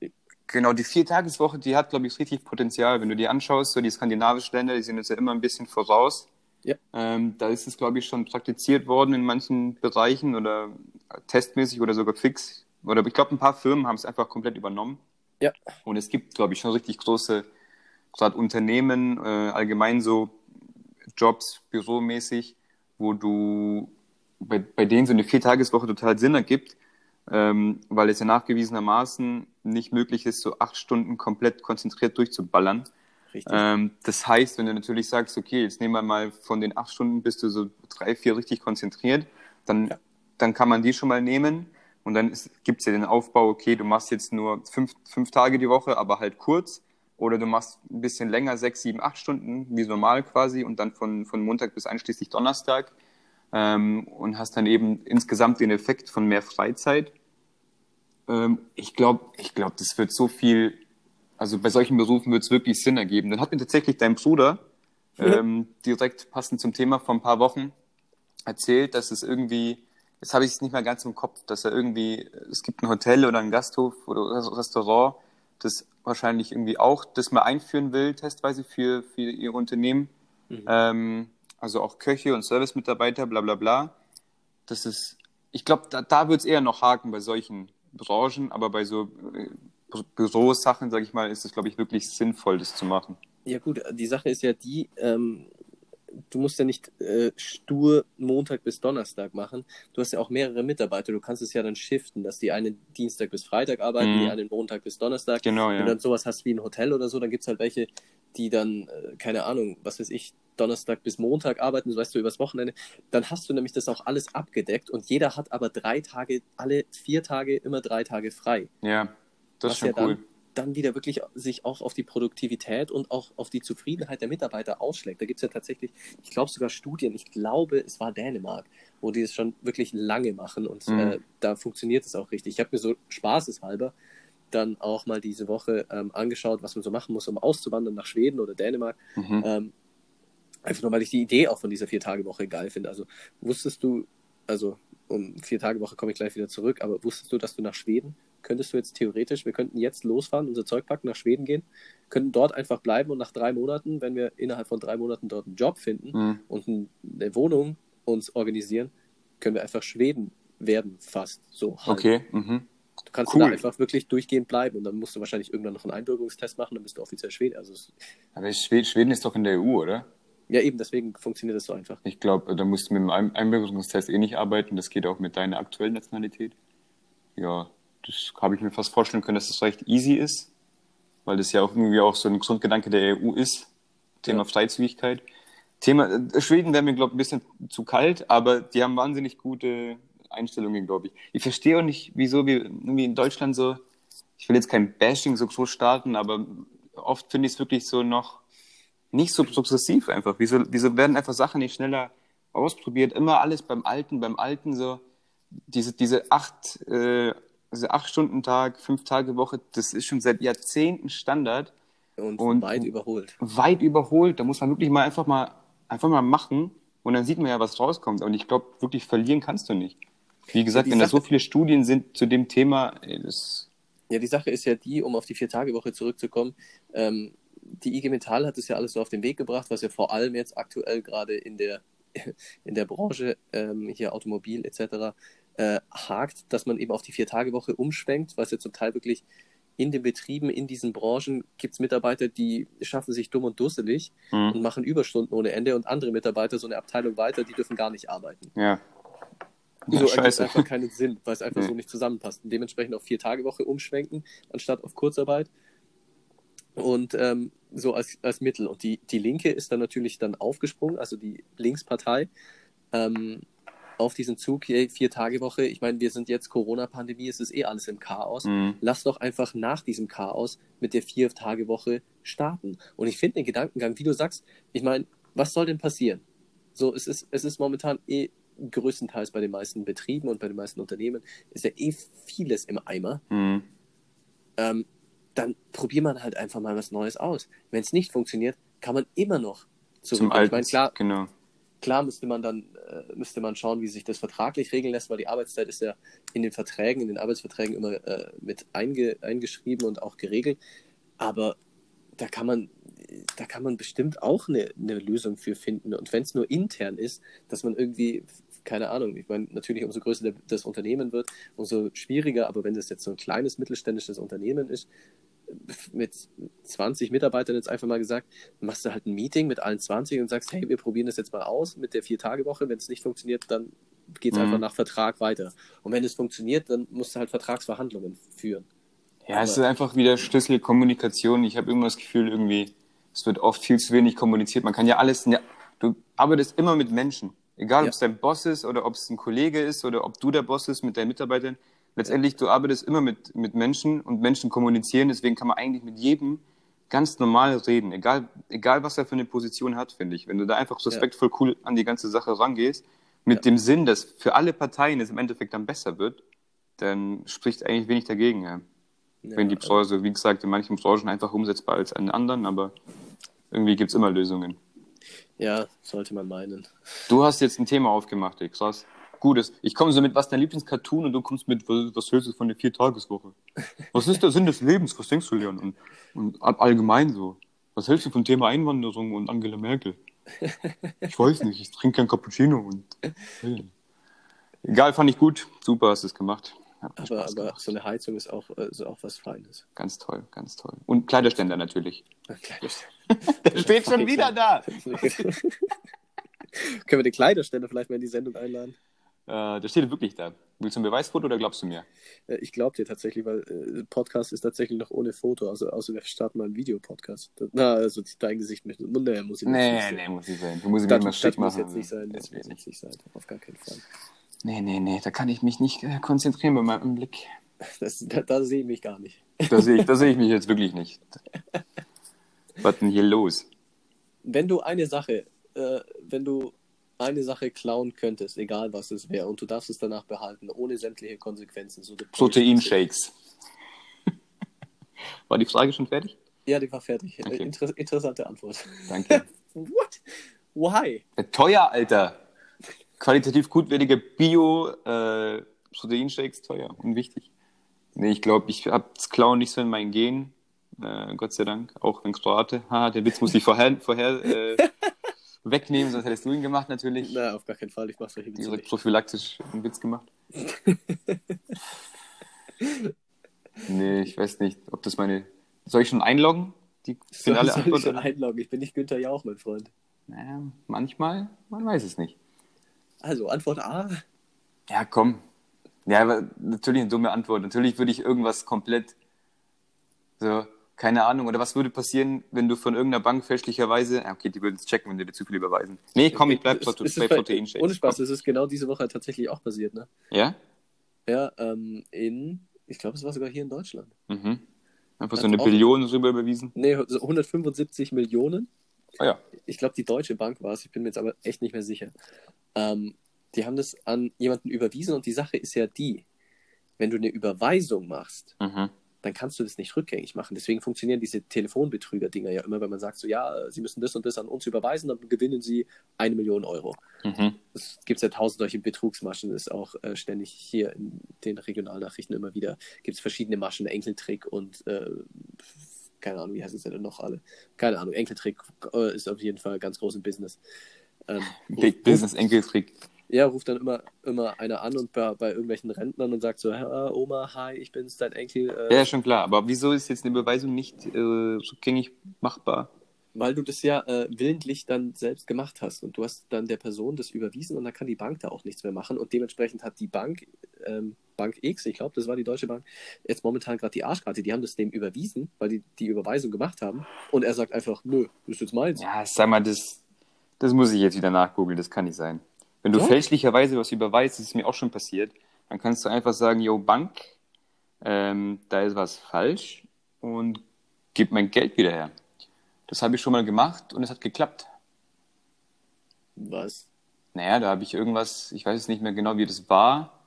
Äh, genau, die Viertageswoche, die hat, glaube ich, richtig Potenzial. Wenn du dir anschaust, so die skandinavischen Länder, die sind jetzt ja immer ein bisschen voraus. Ja. Ähm, da ist es, glaube ich, schon praktiziert worden in manchen Bereichen oder testmäßig oder sogar fix. Oder ich glaube, ein paar Firmen haben es einfach komplett übernommen. Ja. Und es gibt, glaube ich, schon richtig große, gerade Unternehmen, äh, allgemein so Jobs, büromäßig, wo du, bei, bei denen so eine Viertageswoche total Sinn ergibt, ähm, weil es ja nachgewiesenermaßen nicht möglich ist, so acht Stunden komplett konzentriert durchzuballern. Richtig. Ähm, das heißt, wenn du natürlich sagst, okay, jetzt nehmen wir mal von den acht Stunden bist du so drei, vier richtig konzentriert, dann, Ja. dann kann man die schon mal nehmen. Und dann gibt es ja den Aufbau, okay, du machst jetzt nur fünf, fünf Tage die Woche, aber halt kurz. Oder du machst ein bisschen länger, sechs, sieben, acht Stunden, wie normal quasi, und dann von, von Montag bis einschließlich Donnerstag. Ähm, und hast dann eben insgesamt den Effekt von mehr Freizeit. Ähm, ich glaube, ich glaub, das wird so viel, also bei solchen Berufen wird es wirklich Sinn ergeben. Dann hat mir tatsächlich dein Bruder ähm, direkt passend zum Thema vor ein paar Wochen erzählt, dass es irgendwie, jetzt habe ich es nicht mehr ganz im Kopf, dass er irgendwie, es gibt ein Hotel oder ein Gasthof oder ein Restaurant, das wahrscheinlich irgendwie auch das mal einführen will, testweise für, für ihr Unternehmen. Mhm. Ähm, also auch Köche und Servicemitarbeiter, bla bla bla. Das ist, ich glaube, da, da wird es eher noch haken bei solchen Branchen, aber bei so äh, Bü- Bürosachen, sage ich mal, ist es, glaube ich, wirklich sinnvoll, das zu machen. Ja gut, die Sache ist ja die, ähm, du musst ja nicht äh, stur Montag bis Donnerstag machen. Du hast ja auch mehrere Mitarbeiter. Du kannst es ja dann shiften, dass die einen Dienstag bis Freitag arbeiten, Mhm. die einen Montag bis Donnerstag. Genau, Wenn du ja. dann sowas hast wie ein Hotel oder so, dann gibt es halt welche, die dann, äh, keine Ahnung, was weiß ich, Donnerstag bis Montag arbeiten, so weißt du, übers Wochenende. Dann hast du nämlich das auch alles abgedeckt und jeder hat aber drei Tage, alle vier Tage, immer drei Tage frei. Ja, das ist schon ja cool. dann wieder wirklich sich auch auf die Produktivität und auch auf die Zufriedenheit der Mitarbeiter ausschlägt. Da gibt es ja tatsächlich, ich glaube sogar Studien, ich glaube, es war Dänemark, wo die es schon wirklich lange machen und Mhm. äh, da funktioniert es auch richtig. Ich habe mir so spaßeshalber dann auch mal diese Woche ähm, angeschaut, was man so machen muss, um auszuwandern nach Schweden oder Dänemark. Mhm. Ähm, einfach nur, weil ich die Idee auch von dieser Vier-Tage-Woche geil finde. Also wusstest du, also um Vier-Tage-Woche komme ich gleich wieder zurück, aber wusstest du, dass du nach Schweden könntest du jetzt theoretisch, wir könnten jetzt losfahren, unser Zeug packen, nach Schweden gehen, könnten dort einfach bleiben und nach drei Monaten, wenn wir innerhalb von drei Monaten dort einen Job finden Mhm. und ein- eine Wohnung uns organisieren, können wir einfach Schweden werden, fast so. halb. Okay. Mhm. Du kannst Cool. da einfach wirklich durchgehend bleiben und dann musst du wahrscheinlich irgendwann noch einen Einbürgerungstest machen, dann bist du offiziell Schwede. Also Aber Schweden, Schweden ist doch in der EU, oder? ja, eben, deswegen funktioniert das so einfach. Ich glaube, da musst du mit dem Ein- Einbürgerungstest eh nicht arbeiten. Das geht auch mit deiner aktuellen Nationalität. Ja, das habe ich mir fast vorstellen können, dass das recht easy ist, weil das ja auch irgendwie auch so ein Grundgedanke der EU ist. Thema Ja. Freizügigkeit. Thema äh, Schweden wäre mir, glaube ich, ein bisschen zu kalt, aber die haben wahnsinnig gute Einstellungen, glaube ich. Ich verstehe auch nicht, wieso wir irgendwie in Deutschland so, ich will jetzt kein Bashing so groß starten, aber oft finde ich es wirklich so noch nicht so progressiv einfach. Wieso, wieso werden einfach Sachen nicht schneller ausprobiert? Immer alles beim Alten, beim Alten so. Diese, diese acht, äh, diese acht Stunden Tag, fünf Tage Woche, das ist schon seit Jahrzehnten Standard Und, Und- weit überholt. weit überholt. Da muss man wirklich mal einfach mal einfach mal machen und dann sieht man ja, was rauskommt. Und ich glaube, wirklich verlieren kannst du nicht. Wie gesagt, die wenn da so viele Studien sind zu dem Thema, ey, das Ja, die Sache ist ja die, um auf die Vier-Tage-Woche zurückzukommen, ähm, die IG Metall hat es ja alles so auf den Weg gebracht, was ja vor allem jetzt aktuell gerade in der, in der Branche, ähm, hier Automobil etc., äh, hakt, dass man eben auf die Vier-Tage-Woche umschwenkt, was ja zum Teil wirklich in den Betrieben, in diesen Branchen gibt es Mitarbeiter, die schaffen sich dumm und dusselig hm, und machen Überstunden ohne Ende und andere Mitarbeiter, so eine Abteilung weiter, die dürfen gar nicht arbeiten. ja. So ja ergibt scheiße. einfach keinen Sinn, weil es einfach Nee. so nicht zusammenpasst. Und dementsprechend auf vier Tage Woche umschwenken, anstatt auf Kurzarbeit. Und ähm, so als, als Mittel. Und die, die Linke ist dann natürlich dann aufgesprungen, also die Linkspartei, ähm, auf diesen Zug, hey, vier Tage Woche. Ich meine, wir sind jetzt Corona-Pandemie, es ist eh alles im Chaos. Hm. Lass doch einfach nach diesem Chaos mit der Vier-Tage-Woche starten. Und ich finde den Gedankengang, wie du sagst, ich meine, was soll denn passieren? So, es ist, es ist momentan eh größtenteils bei den meisten Betrieben und bei den meisten Unternehmen ist ja eh vieles im Eimer. Hm. Ähm, dann probiert man halt einfach mal was Neues aus. Wenn es nicht funktioniert, kann man immer noch zurück. Zum ich Alten. meine, klar, Genau. Klar müsste man dann äh, müsste man schauen, wie sich das vertraglich regeln lässt, weil die Arbeitszeit ist ja in den Verträgen, in den Arbeitsverträgen immer äh, mit einge, eingeschrieben und auch geregelt. Aber da kann man, da kann man bestimmt auch eine, eine Lösung für finden. Und wenn es nur intern ist, dass man irgendwie, keine Ahnung, ich meine, natürlich umso größer das Unternehmen wird, umso schwieriger, aber wenn das jetzt so ein kleines mittelständisches Unternehmen ist, mit 20 Mitarbeitern jetzt einfach mal gesagt, machst du halt ein Meeting mit allen 20 und sagst, hey, wir probieren das jetzt mal aus mit der Vier-Tage-Woche. Wenn es nicht funktioniert, dann geht es Mhm. einfach nach Vertrag weiter. Und wenn es funktioniert, dann musst du halt Vertragsverhandlungen führen. Ja, es ist Aber- einfach wieder Schlüssel Kommunikation. Ich habe immer das Gefühl, irgendwie, es wird oft viel zu wenig kommuniziert. Man kann ja alles, ja, du arbeitest immer mit Menschen. Egal, Ja. ob es dein Boss ist oder ob es ein Kollege ist oder ob du der Boss ist mit deinen Mitarbeitern. Letztendlich, du arbeitest immer mit, mit Menschen und Menschen kommunizieren. Deswegen kann man eigentlich mit jedem ganz normal reden. Egal, egal was er für eine Position hat, finde ich. Wenn du da einfach respektvoll cool an die ganze Sache rangehst, mit Ja. dem Sinn, dass für alle Parteien es im Endeffekt dann besser wird, dann spricht eigentlich wenig dagegen. Ja Ja, wenn die Branche, wie gesagt, in manchen Branchen einfach umsetzbar als in anderen, aber irgendwie gibt's immer Lösungen. ja, sollte man meinen. Du hast jetzt ein Thema aufgemacht, ey, krass. Gutes. Ich komme so mit, was dein Lieblingscartoon und du kommst mit, was, was hältst du von der Viertageswoche? Was ist der Sinn des Lebens? Was denkst du, Leon? Und, und allgemein so. Was hältst du vom Thema Einwanderung und Angela Merkel? Ich weiß nicht, ich trinke kein Cappuccino und. Hey. Egal, fand ich gut. Super hast du es gemacht. Aber, aber so eine Heizung ist auch, ist auch was Feines. Ganz toll, ganz toll. Und Kleiderständer natürlich. Kleines- Der steht schon wieder da. Können wir den Kleiderständer vielleicht mal in die Sendung einladen? Äh, der steht wirklich da. Willst du ein Beweisfoto oder glaubst du mir? Äh, Ich glaube dir tatsächlich, weil äh, Podcast ist tatsächlich noch ohne Foto, also außer wir starten mal einen Videopodcast. Das- Na, also dein Gesicht mit. Nee, muss ich jetzt nicht sein. muss ich sein. Du musst mir Das, immer das schick muss machen. jetzt nicht sein. Das Das muss jetzt nicht sein. Auf gar keinen Fall. Nee, nee, nee, da kann ich mich nicht äh, konzentrieren bei meinem Blick. Das, da, da sehe ich mich gar nicht. Da sehe ich, da sehe ich mich jetzt wirklich nicht. Was denn hier los? Wenn du eine Sache, äh, wenn du eine Sache klauen könntest, egal was es wäre, und du darfst es danach behalten, ohne sämtliche Konsequenzen. So Proteinshakes. War die Frage schon fertig? Ja, die war fertig. Okay. Äh, Inter interessante Antwort. Danke. What? Why? Äh, Teuer, Alter. Qualitativ gutwertige Bio-Proteinshakes teuer und wichtig. Nee, ich glaube, ich habe das Klauen nicht so in meinen Gen. Äh, Gott sei Dank. Auch wenn Kroate. Haha, der Witz muss ich vorher, vorher äh, wegnehmen, sonst hättest du ihn gemacht natürlich. Na, auf gar keinen Fall. Ich mache solche Witze Direkt prophylaktisch einen Witz gemacht. nee, ich weiß nicht, ob das meine. Soll ich schon einloggen? Die Soll, finale soll ich Antwort? schon einloggen? Ich bin nicht Günther Jauch, mein Freund. Naja, manchmal, man weiß es nicht. Also, Antwort A. Ja, komm. Ja, aber natürlich eine dumme Antwort. Natürlich würde ich irgendwas komplett so, keine Ahnung. Oder was würde passieren, wenn du von irgendeiner Bank fälschlicherweise, okay, die würden es checken, wenn die dir zu viel überweisen. Nee, komm, ich bleib Proteinshakes. Ohne Spaß, Komm. das ist genau diese Woche tatsächlich auch passiert, ne? Ja? Ja, ähm, in, ich glaube, es war sogar hier in Deutschland. Mhm. Einfach so eine Billion rüber überwiesen. Nee, so 175 Millionen. Oh ja. Ich glaube, die Deutsche Bank war es, ich bin mir jetzt aber echt nicht mehr sicher. Ähm, die haben das an jemanden überwiesen und die Sache ist ja die, wenn du eine Überweisung machst, Mhm. Dann kannst du das nicht rückgängig machen. Deswegen funktionieren diese Telefonbetrüger-Dinger ja immer, wenn man sagt, so ja, sie müssen das und das an uns überweisen, dann gewinnen sie eine Million Euro. Mhm. Es gibt ja tausend solche Betrugsmaschen, ist auch äh, ständig hier in den Regionalnachrichten immer wieder, gibt es verschiedene Maschen, Enkeltrick und äh, keine Ahnung, wie heißen sie denn noch alle? Keine Ahnung, Enkeltrick äh, ist auf jeden Fall ganz groß im Business. Ähm, Big Business Enkeltrick. Ja, ruft dann immer, immer einer an und bei, bei irgendwelchen Rentnern und sagt so, "Ja, Oma, hi, ich bin's, dein Enkel. Äh, Ja, schon klar. Aber wieso ist jetzt eine Überweisung nicht äh, rückgängig machbar? Weil du das ja äh, willentlich dann selbst gemacht hast und du hast dann der Person das überwiesen und dann kann die Bank da auch nichts mehr machen und dementsprechend hat die Bank, ähm, Bank X, ich glaube, das war die Deutsche Bank, jetzt momentan gerade die Arschkarte, die haben das dem überwiesen, weil die die Überweisung gemacht haben und er sagt einfach, nö, das ist jetzt meins. Ja, sag mal, das, das muss ich jetzt wieder nachgoogeln. Das kann nicht sein. Wenn du Ja? fälschlicherweise was überweist, das ist mir auch schon passiert, dann kannst du einfach sagen, yo, Bank, ähm, da ist was falsch und gib mein Geld wieder her. Das habe ich schon mal gemacht und es hat geklappt. Was? Naja, da habe ich irgendwas, ich weiß jetzt nicht mehr genau, wie das war.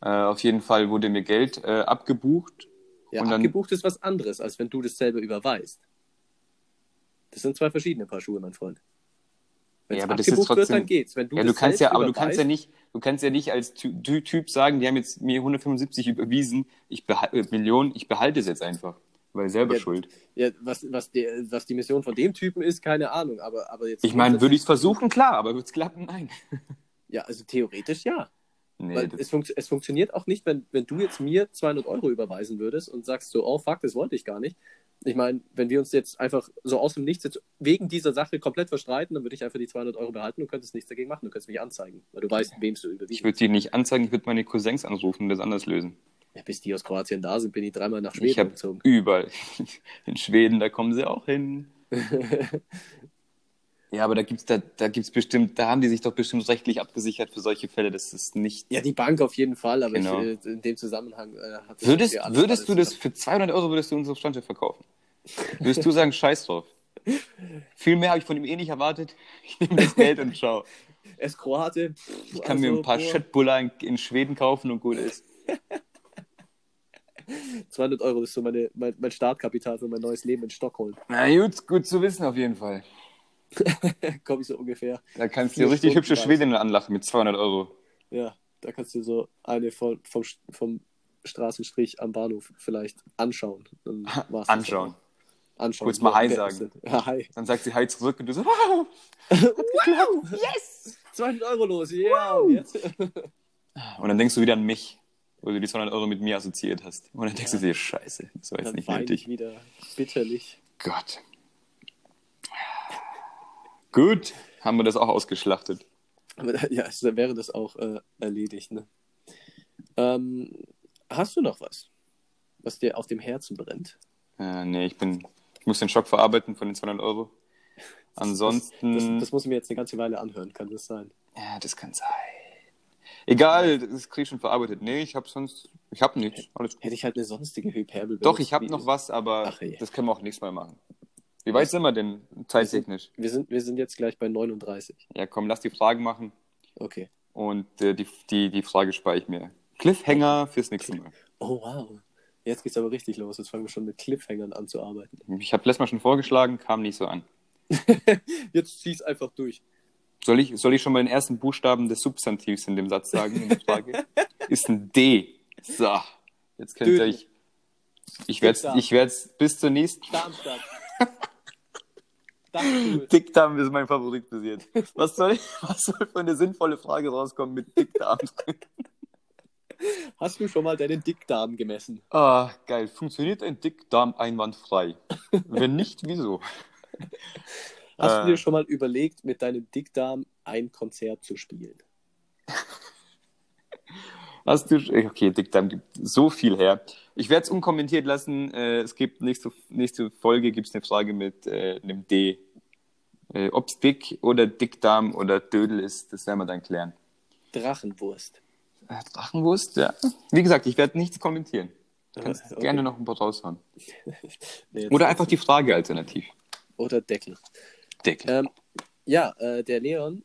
Äh, auf jeden Fall wurde mir Geld äh, abgebucht. Ja, Und dann- abgebucht ist was anderes, als wenn du das selber überweist. Das sind zwei verschiedene Paar Schuhe, mein Freund. Wenn Ja, aber das ist abgebucht wird, trotzdem- dann geht's. Wenn du ja, du kannst ja, aber du kannst ja nicht, du kannst ja nicht als Ty Ty Typ sagen, die haben jetzt mir 175 überwiesen, ich behalte, Millionen, ich behalte es jetzt einfach, weil selber Ja, schuld. Ja, was, was, der, was die Mission von dem Typen ist, keine Ahnung. Aber, aber jetzt Ich meine, würde ich es versuchen, klar, aber wird es klappen? Nein. Ja, also theoretisch ja. Nee, Weil es, funkt, es funktioniert auch nicht, wenn, wenn du jetzt mir 200 Euro überweisen würdest und sagst so, oh fuck, das wollte ich gar nicht. Ich meine, wenn wir uns jetzt einfach so aus dem Nichts jetzt wegen dieser Sache komplett verstreiten, dann würde ich einfach die 200 Euro behalten und könntest nichts dagegen machen. Du könntest mich anzeigen, weil du weißt, wem du ich überwiesen würde die nicht anzeigen, ich würde meine Cousins anrufen und das anders lösen. Ja, bis die aus Kroatien da sind, bin ich dreimal nach Ich Schweden habe gezogen. überall. In Schweden, da kommen sie auch hin. Ja, aber da gibt's da, da gibt's bestimmt, da haben die sich doch bestimmt rechtlich abgesichert für solche Fälle. Das ist nicht. Ja, die Bank auf jeden Fall, aber Genau. ich, äh, in dem Zusammenhang äh, hat Würdest, ja alles- würdest alles du das für 200 Euro würdest du unsere Standschiff verkaufen? Würdest du sagen, scheiß drauf? Viel mehr habe ich von ihm eh nicht erwartet. Ich nehme das Geld und schau. Er ist Kroate. Ich kann mir ein paar Chatbuller in, in Schweden kaufen und gut ist. 200 Euro ist so meine, mein, mein Startkapital für mein neues Leben in Stockholm. Na gut, gut zu wissen auf jeden Fall. Komme ich so ungefähr. Da kannst du richtig Stunden hübsche. Schwedinnen anlachen mit 200 Euro. Ja, da kannst du so eine von, vom, vom Straßenstrich am Bahnhof vielleicht anschauen. Anschauen. Anschauen. Kurz mal Hi sagen. Ja, hi. Dann sagt sie Hi zurück und du so, wow! Wow, yes! 200 Euro los, ja. und jetzt? Und dann denkst du wieder an mich, wo du die 200 Euro mit mir assoziiert hast. Und dann denkst du dir, scheiße, das war jetzt Dann nicht weine nötig. ich wieder bitterlich. Gott. Gut, haben wir das auch ausgeschlachtet. Aber ja, es wäre das auch äh, erledigt. Ne? Ähm, hast du noch was, was dir auf dem Herzen brennt? Äh, nee, ich bin, ich muss den Schock verarbeiten von den 200 Euro. Ansonsten, Das, das muss ich mir jetzt eine ganze Weile anhören, kann das sein? ja, das kann sein. Egal, das krieg ich schon verarbeitet. Nee, ich hab sonst, ich hab nichts. Alles gut. Hätte ich halt eine sonstige Hyperbel. Doch, ich hab wie- noch was, aber Ach, je. das können wir auch nächstes Mal machen. Wie weit sind wir denn zeittechnisch? Wir sind, wir sind jetzt gleich bei 39. Ja, komm, lass die Fragen machen Okay. und äh, die, die, die Frage spare ich mir. Cliffhanger fürs nächste Mal. Oh, wow. Jetzt geht's aber richtig los. Jetzt fangen wir schon mit Cliffhangern an zu arbeiten. Ich habe letztes Mal schon vorgeschlagen, kam nicht so an. Jetzt zieh's einfach durch. Soll ich, soll ich schon mal den ersten Buchstaben des Substantivs in dem Satz sagen, in der Frage? Ist ein D. So, jetzt könnt ihr euch. Ich werde ich werd's bis zur nächsten. Darmstadt. Dachstuhl. Dickdarm ist mein Favorit bis jetzt. Was soll, was soll für eine sinnvolle Frage rauskommen mit Dickdarm? Hast du schon mal deinen Dickdarm gemessen? Ah, geil. Funktioniert ein Dickdarm einwandfrei? Wenn nicht, wieso? Hast Äh. du dir schon mal überlegt, mit deinem Dickdarm ein Konzert zu spielen? Hast du, okay, Dickdarm gibt so viel her. Ich werde es unkommentiert lassen. Äh, es gibt nächste, nächste Folge gibt es eine Frage mit äh, einem D. Äh, Ob es dick oder Dickdarm oder Dödel ist, das werden wir dann klären. Drachenwurst. Äh, Drachenwurst, ja. Wie gesagt, ich werde nichts kommentieren. Du kannst Okay. gerne noch ein paar raushauen. Nee, Oder einfach die Frage alternativ. Oder Deckel. Deckel. Ähm, ja, äh, der Leon,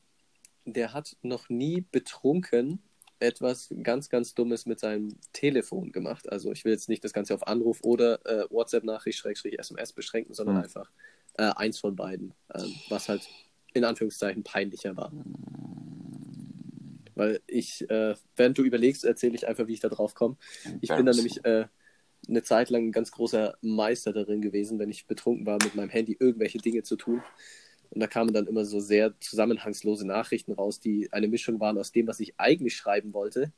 der hat noch nie betrunken etwas ganz, ganz Dummes mit seinem Telefon gemacht. Also ich will jetzt nicht das Ganze auf Anruf oder äh, WhatsApp-Nachricht, Schrägstrich, SMS beschränken, sondern Hm. einfach äh, eins von beiden, ähm, was halt in Anführungszeichen peinlicher war. Weil ich, äh, während du überlegst, erzähle ich einfach, wie ich da drauf komme. Ich bin da nämlich äh, eine Zeit lang ein ganz großer Meister darin gewesen, wenn ich betrunken war, mit meinem Handy irgendwelche Dinge zu tun. Und da kamen dann immer so sehr zusammenhangslose Nachrichten raus, die eine Mischung waren aus dem, was ich eigentlich schreiben wollte,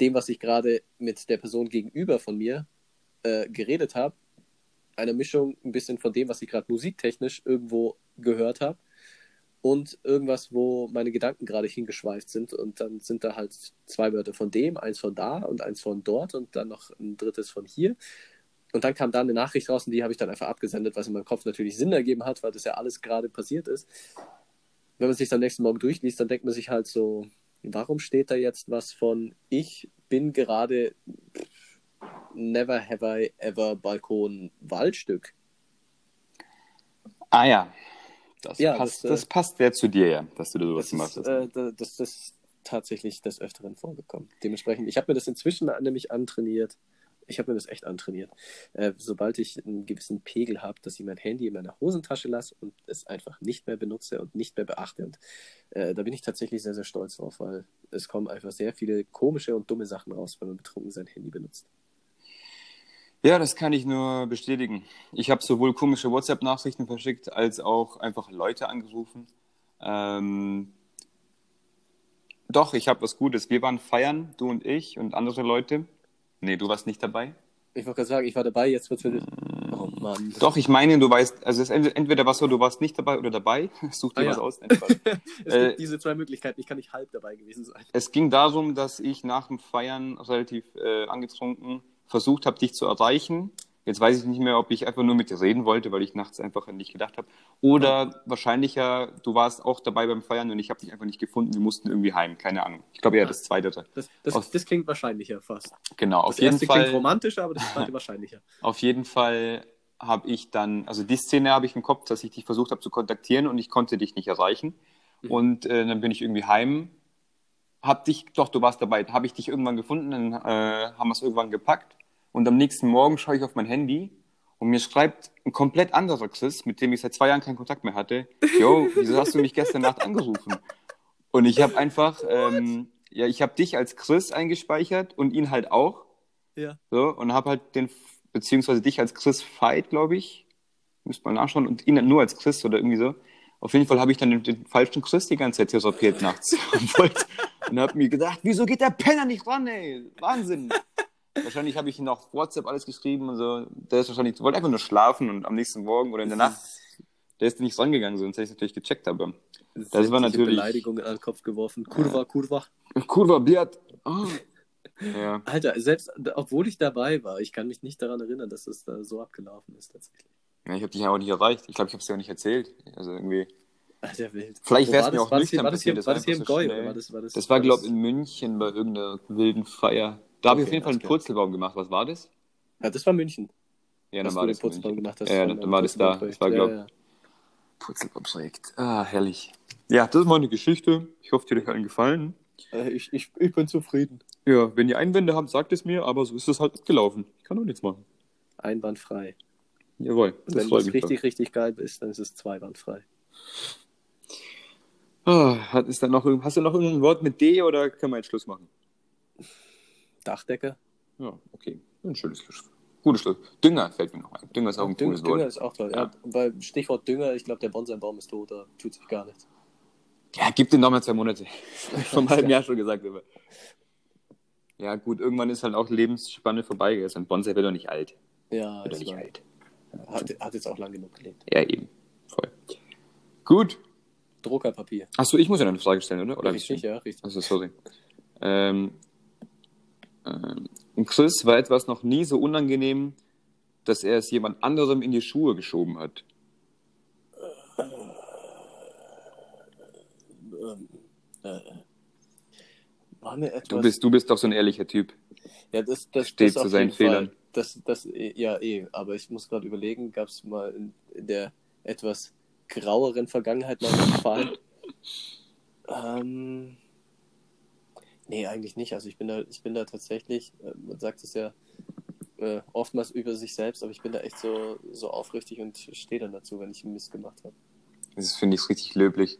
dem, was ich gerade mit der Person gegenüber von mir äh, geredet habe, eine Mischung ein bisschen von dem, was ich gerade musiktechnisch irgendwo gehört habe und irgendwas, wo meine Gedanken gerade hingeschweift sind. Und dann sind da halt zwei Wörter von dem, eins von da und eins von dort und dann noch ein drittes von hier. Und dann kam da eine Nachricht raus und die habe ich dann einfach abgesendet, was in meinem Kopf natürlich Sinn ergeben hat, weil das ja alles gerade passiert ist. Wenn man sich dann nächsten Morgen durchliest, dann denkt man sich halt so, warum steht da jetzt was von ich bin gerade never have I ever Balkon Waldstück? Ah ja. Das, Ja, passt, das, das, äh, passt ja zu dir, ja, dass du da sowas Das gemacht hast. äh, da- das, das ist tatsächlich des Öfteren vorgekommen. Dementsprechend, ich habe mir das inzwischen nämlich antrainiert. Ich habe mir das echt antrainiert. Äh, sobald ich einen gewissen Pegel habe, dass ich mein Handy in meiner Hosentasche lasse und es einfach nicht mehr benutze und nicht mehr beachte. Und äh, da bin ich tatsächlich sehr, sehr stolz drauf, weil es kommen einfach sehr viele komische und dumme Sachen raus, wenn man betrunken sein Handy benutzt. Ja, das kann ich nur bestätigen. Ich habe sowohl komische WhatsApp-Nachrichten verschickt, als auch einfach Leute angerufen. Ähm, doch, ich habe was Gutes. Wir waren feiern, du und ich und andere Leute. Nee, du warst nicht dabei. Ich wollte gerade sagen, ich war dabei, jetzt wird es Oh Mann. Doch, ich meine, du weißt, also es ist entweder, was so, du warst nicht dabei oder dabei. Such dir Ah, ja. was aus. Nein, Spaß. Es äh, gibt diese zwei Möglichkeiten. Ich kann nicht halb dabei gewesen sein. Es ging darum, dass ich nach dem Feiern relativ äh, angetrunken versucht habe, dich zu erreichen. Jetzt weiß ich nicht mehr, ob ich einfach nur mit dir reden wollte, weil ich nachts einfach nicht gedacht habe. Oder wahrscheinlicher, du warst auch dabei beim Feiern und ich habe dich einfach nicht gefunden. Wir mussten irgendwie heim. Keine Ahnung. Ich glaube eher das Zweite. Das, das, Aus- das klingt wahrscheinlicher fast. Genau. Das Auf jeden erste klingt Fall. romantischer, aber das zweite wahrscheinlicher. Auf jeden Fall habe ich dann, also die Szene habe ich im Kopf, dass ich dich versucht habe zu kontaktieren und ich konnte dich nicht erreichen. Mhm. Und äh, dann bin ich irgendwie heim, hab dich, doch, du warst dabei, habe ich dich irgendwann gefunden, dann äh, haben wir es irgendwann gepackt. Und am nächsten Morgen schaue ich auf mein Handy und mir schreibt ein komplett anderer Chris, mit dem ich seit zwei Jahren keinen Kontakt mehr hatte, yo, wieso hast du mich gestern Nacht angerufen? Und ich habe einfach, ähm, ja, ich habe dich als Chris eingespeichert und ihn halt auch. Ja. So, und habe halt den, beziehungsweise dich als Chris Fight, glaube ich. Müsst mal nachschauen. Und ihn nur als Chris oder irgendwie so. Auf jeden Fall habe ich dann den, den falschen Chris die ganze Zeit therapiert nachts. und und habe mir gedacht, wieso geht der Penner nicht ran, ey? Wahnsinn. Wahrscheinlich habe ich ihn auf WhatsApp alles geschrieben und so. Der ist wahrscheinlich, wollte einfach nur schlafen und am nächsten Morgen oder in der Nacht, der ist nicht rangegangen, sonst hätte ich es natürlich gecheckt, aber. Das war Sämtliche natürlich- Beleidigungen an den Kopf geworfen. Kurva, Kurva. Kurva, Biat. Oh. Ja. Alter, selbst obwohl ich dabei war, ich kann mich nicht daran erinnern, dass es da so abgelaufen ist tatsächlich. ja, ich habe dich ja auch nicht erreicht. Ich glaube, ich habe es dir auch nicht erzählt. Also irgendwie. Alter Wild. Vielleicht wär's war mir das? auch war das hier, nüchtern war das hier, passiert, das war war das hier im so oder war das, war das, Das war, glaube ich, in München bei irgendeiner wilden Feier. Da habe ich auf jeden Fall einen. Purzelbaum gemacht. Was war das? Ja, das war München. Ja, dann war das. Purzelbaum gemacht hast. Ja, dann war das da. Das war, glaube ja. Purzelbaumprojekt. Ah, herrlich. Ja, das ist meine Geschichte. Ich hoffe, dir hat euch allen gefallen. Äh, Ich, ich, ich bin zufrieden. Ja, wenn ihr Einwände habt, sagt es mir, aber so ist es halt abgelaufen. Ich kann auch nichts machen. Einwandfrei. Jawohl, Und wenn das mich. richtig, richtig geil ist, dann ist es zweiwandfrei. Ah, hat, ist da noch, hast du noch irgendein Wort mit D oder können wir jetzt Schluss machen? Dachdecker? Ja, okay. Ein schönes Schluss. Gutes Schluss. Dünger fällt mir noch ein. Dünger ist auch ein Dünger, cooles Dünger Wort. ist auch toll. Ja. Ja. Beim Stichwort Dünger, ich glaube, der Bonsai-Baum ist tot, da tut sich gar nichts. Ja, gib den nochmal zwei Monate. Einem halben Jahr schon gesagt. Aber. Ja, gut, irgendwann ist halt auch Lebensspanne vorbei. Also ein Bonsai wird doch nicht alt. Ja, Wird doch das nicht alt. hat, hat jetzt auch lang genug gelebt. Ja, eben. Voll. Gut. Druckerpapier. Achso, ich muss ja eine Frage stellen, oder? oder richtig, ja, richtig. Also, sorry. Ähm, und Chris war etwas noch nie so unangenehm, dass er es jemand anderem in die Schuhe geschoben hat. Du bist, du bist doch so ein ehrlicher Typ. Ja, das, das Steht das zu seinen Fall. Fehlern. Das, das, ja, eh. Aber ich muss gerade überlegen, gab es mal in, in der etwas graueren Vergangenheit mal einen Fall? ähm, nee, eigentlich nicht. Also ich bin da, ich bin da tatsächlich, äh, man sagt es ja äh, oftmals über sich selbst, aber ich bin da echt so, so aufrichtig und stehe dann dazu, wenn ich einen Mist gemacht habe. Das finde ich richtig löblich.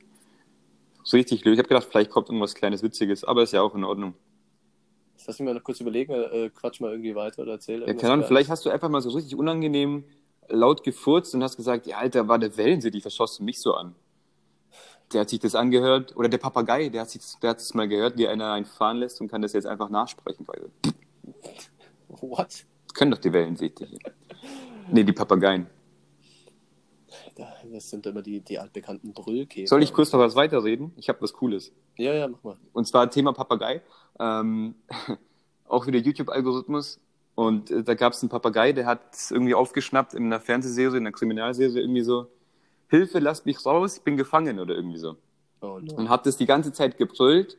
So richtig löblich. Ich habe gedacht, vielleicht kommt irgendwas kleines Witziges, aber ist ja auch in Ordnung. Lass mich mal noch kurz überlegen, äh, quatsch mal irgendwie weiter oder erzähl Ja, keine Ahnung, vielleicht hast du einfach mal so richtig unangenehm laut gefurzt und hast gesagt, ja, Alter, war der Wellensittich, was schaust du mich so an? Der hat sich das angehört, oder der Papagei, der hat sich der hat es mal gehört, wie einer einen fahren lässt und kann das jetzt einfach nachsprechen. Weil, What? können doch die Wellensittiche. Nee, die Papageien. Das sind immer die, die altbekannten Brüllkäfer. Soll ich kurz noch was weiterreden? Ich habe was Cooles. Ja, ja, mach mal. Und zwar Thema Papagei. Ähm, auch wieder YouTube-Algorithmus. Und äh, da gab es einen Papagei, der hat es irgendwie aufgeschnappt in einer Fernsehserie, in einer Kriminalserie, irgendwie so, Hilfe, lasst mich raus, ich bin gefangen oder irgendwie so. Oh no. Und hat das die ganze Zeit gebrüllt.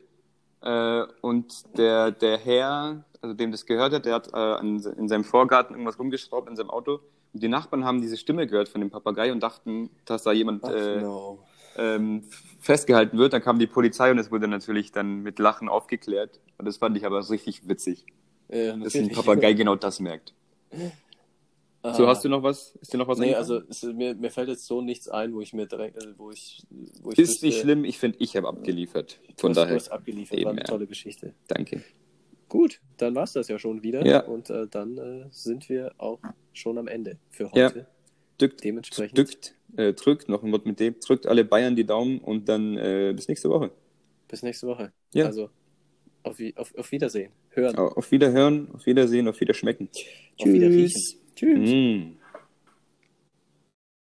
Äh, und der, der Herr, also dem das gehört hat, der hat äh, an, in seinem Vorgarten irgendwas rumgeschraubt in seinem Auto. Und die Nachbarn haben diese Stimme gehört von dem Papagei und dachten, dass da jemand Ach, äh, no. ähm, festgehalten wird. Dann kam die Polizei und es wurde natürlich dann mit Lachen aufgeklärt. Und das fand ich aber richtig witzig, Äh, dass ein. Papagei genau das merkt. So, hast du noch was? Ist dir noch was Nee, eingefallen? also es, mir, mir fällt jetzt so nichts ein, wo ich mir direkt, äh, wo ich, wo ich Ist nicht wüsste, schlimm, ich finde, ich habe abgeliefert. du Von hast, Du daher, hast abgeliefert, eben, war eine ja. tolle Geschichte. danke. Gut, dann war's das ja schon wieder. Ja. Und äh, dann äh, sind wir auch schon am Ende für Ja. heute. Drückt, Dementsprechend. drückt, äh, drückt, noch ein Wort mit dem, drückt alle Bayern die Daumen und dann äh, bis nächste Woche. Bis nächste Woche. Ja. Also auf, Wi- auf, auf Wiedersehen. Hören. Auf Wiederhören, auf Wiedersehen, auf Wiederschmecken. Auf Wiederriechen. Tschüss. Mm.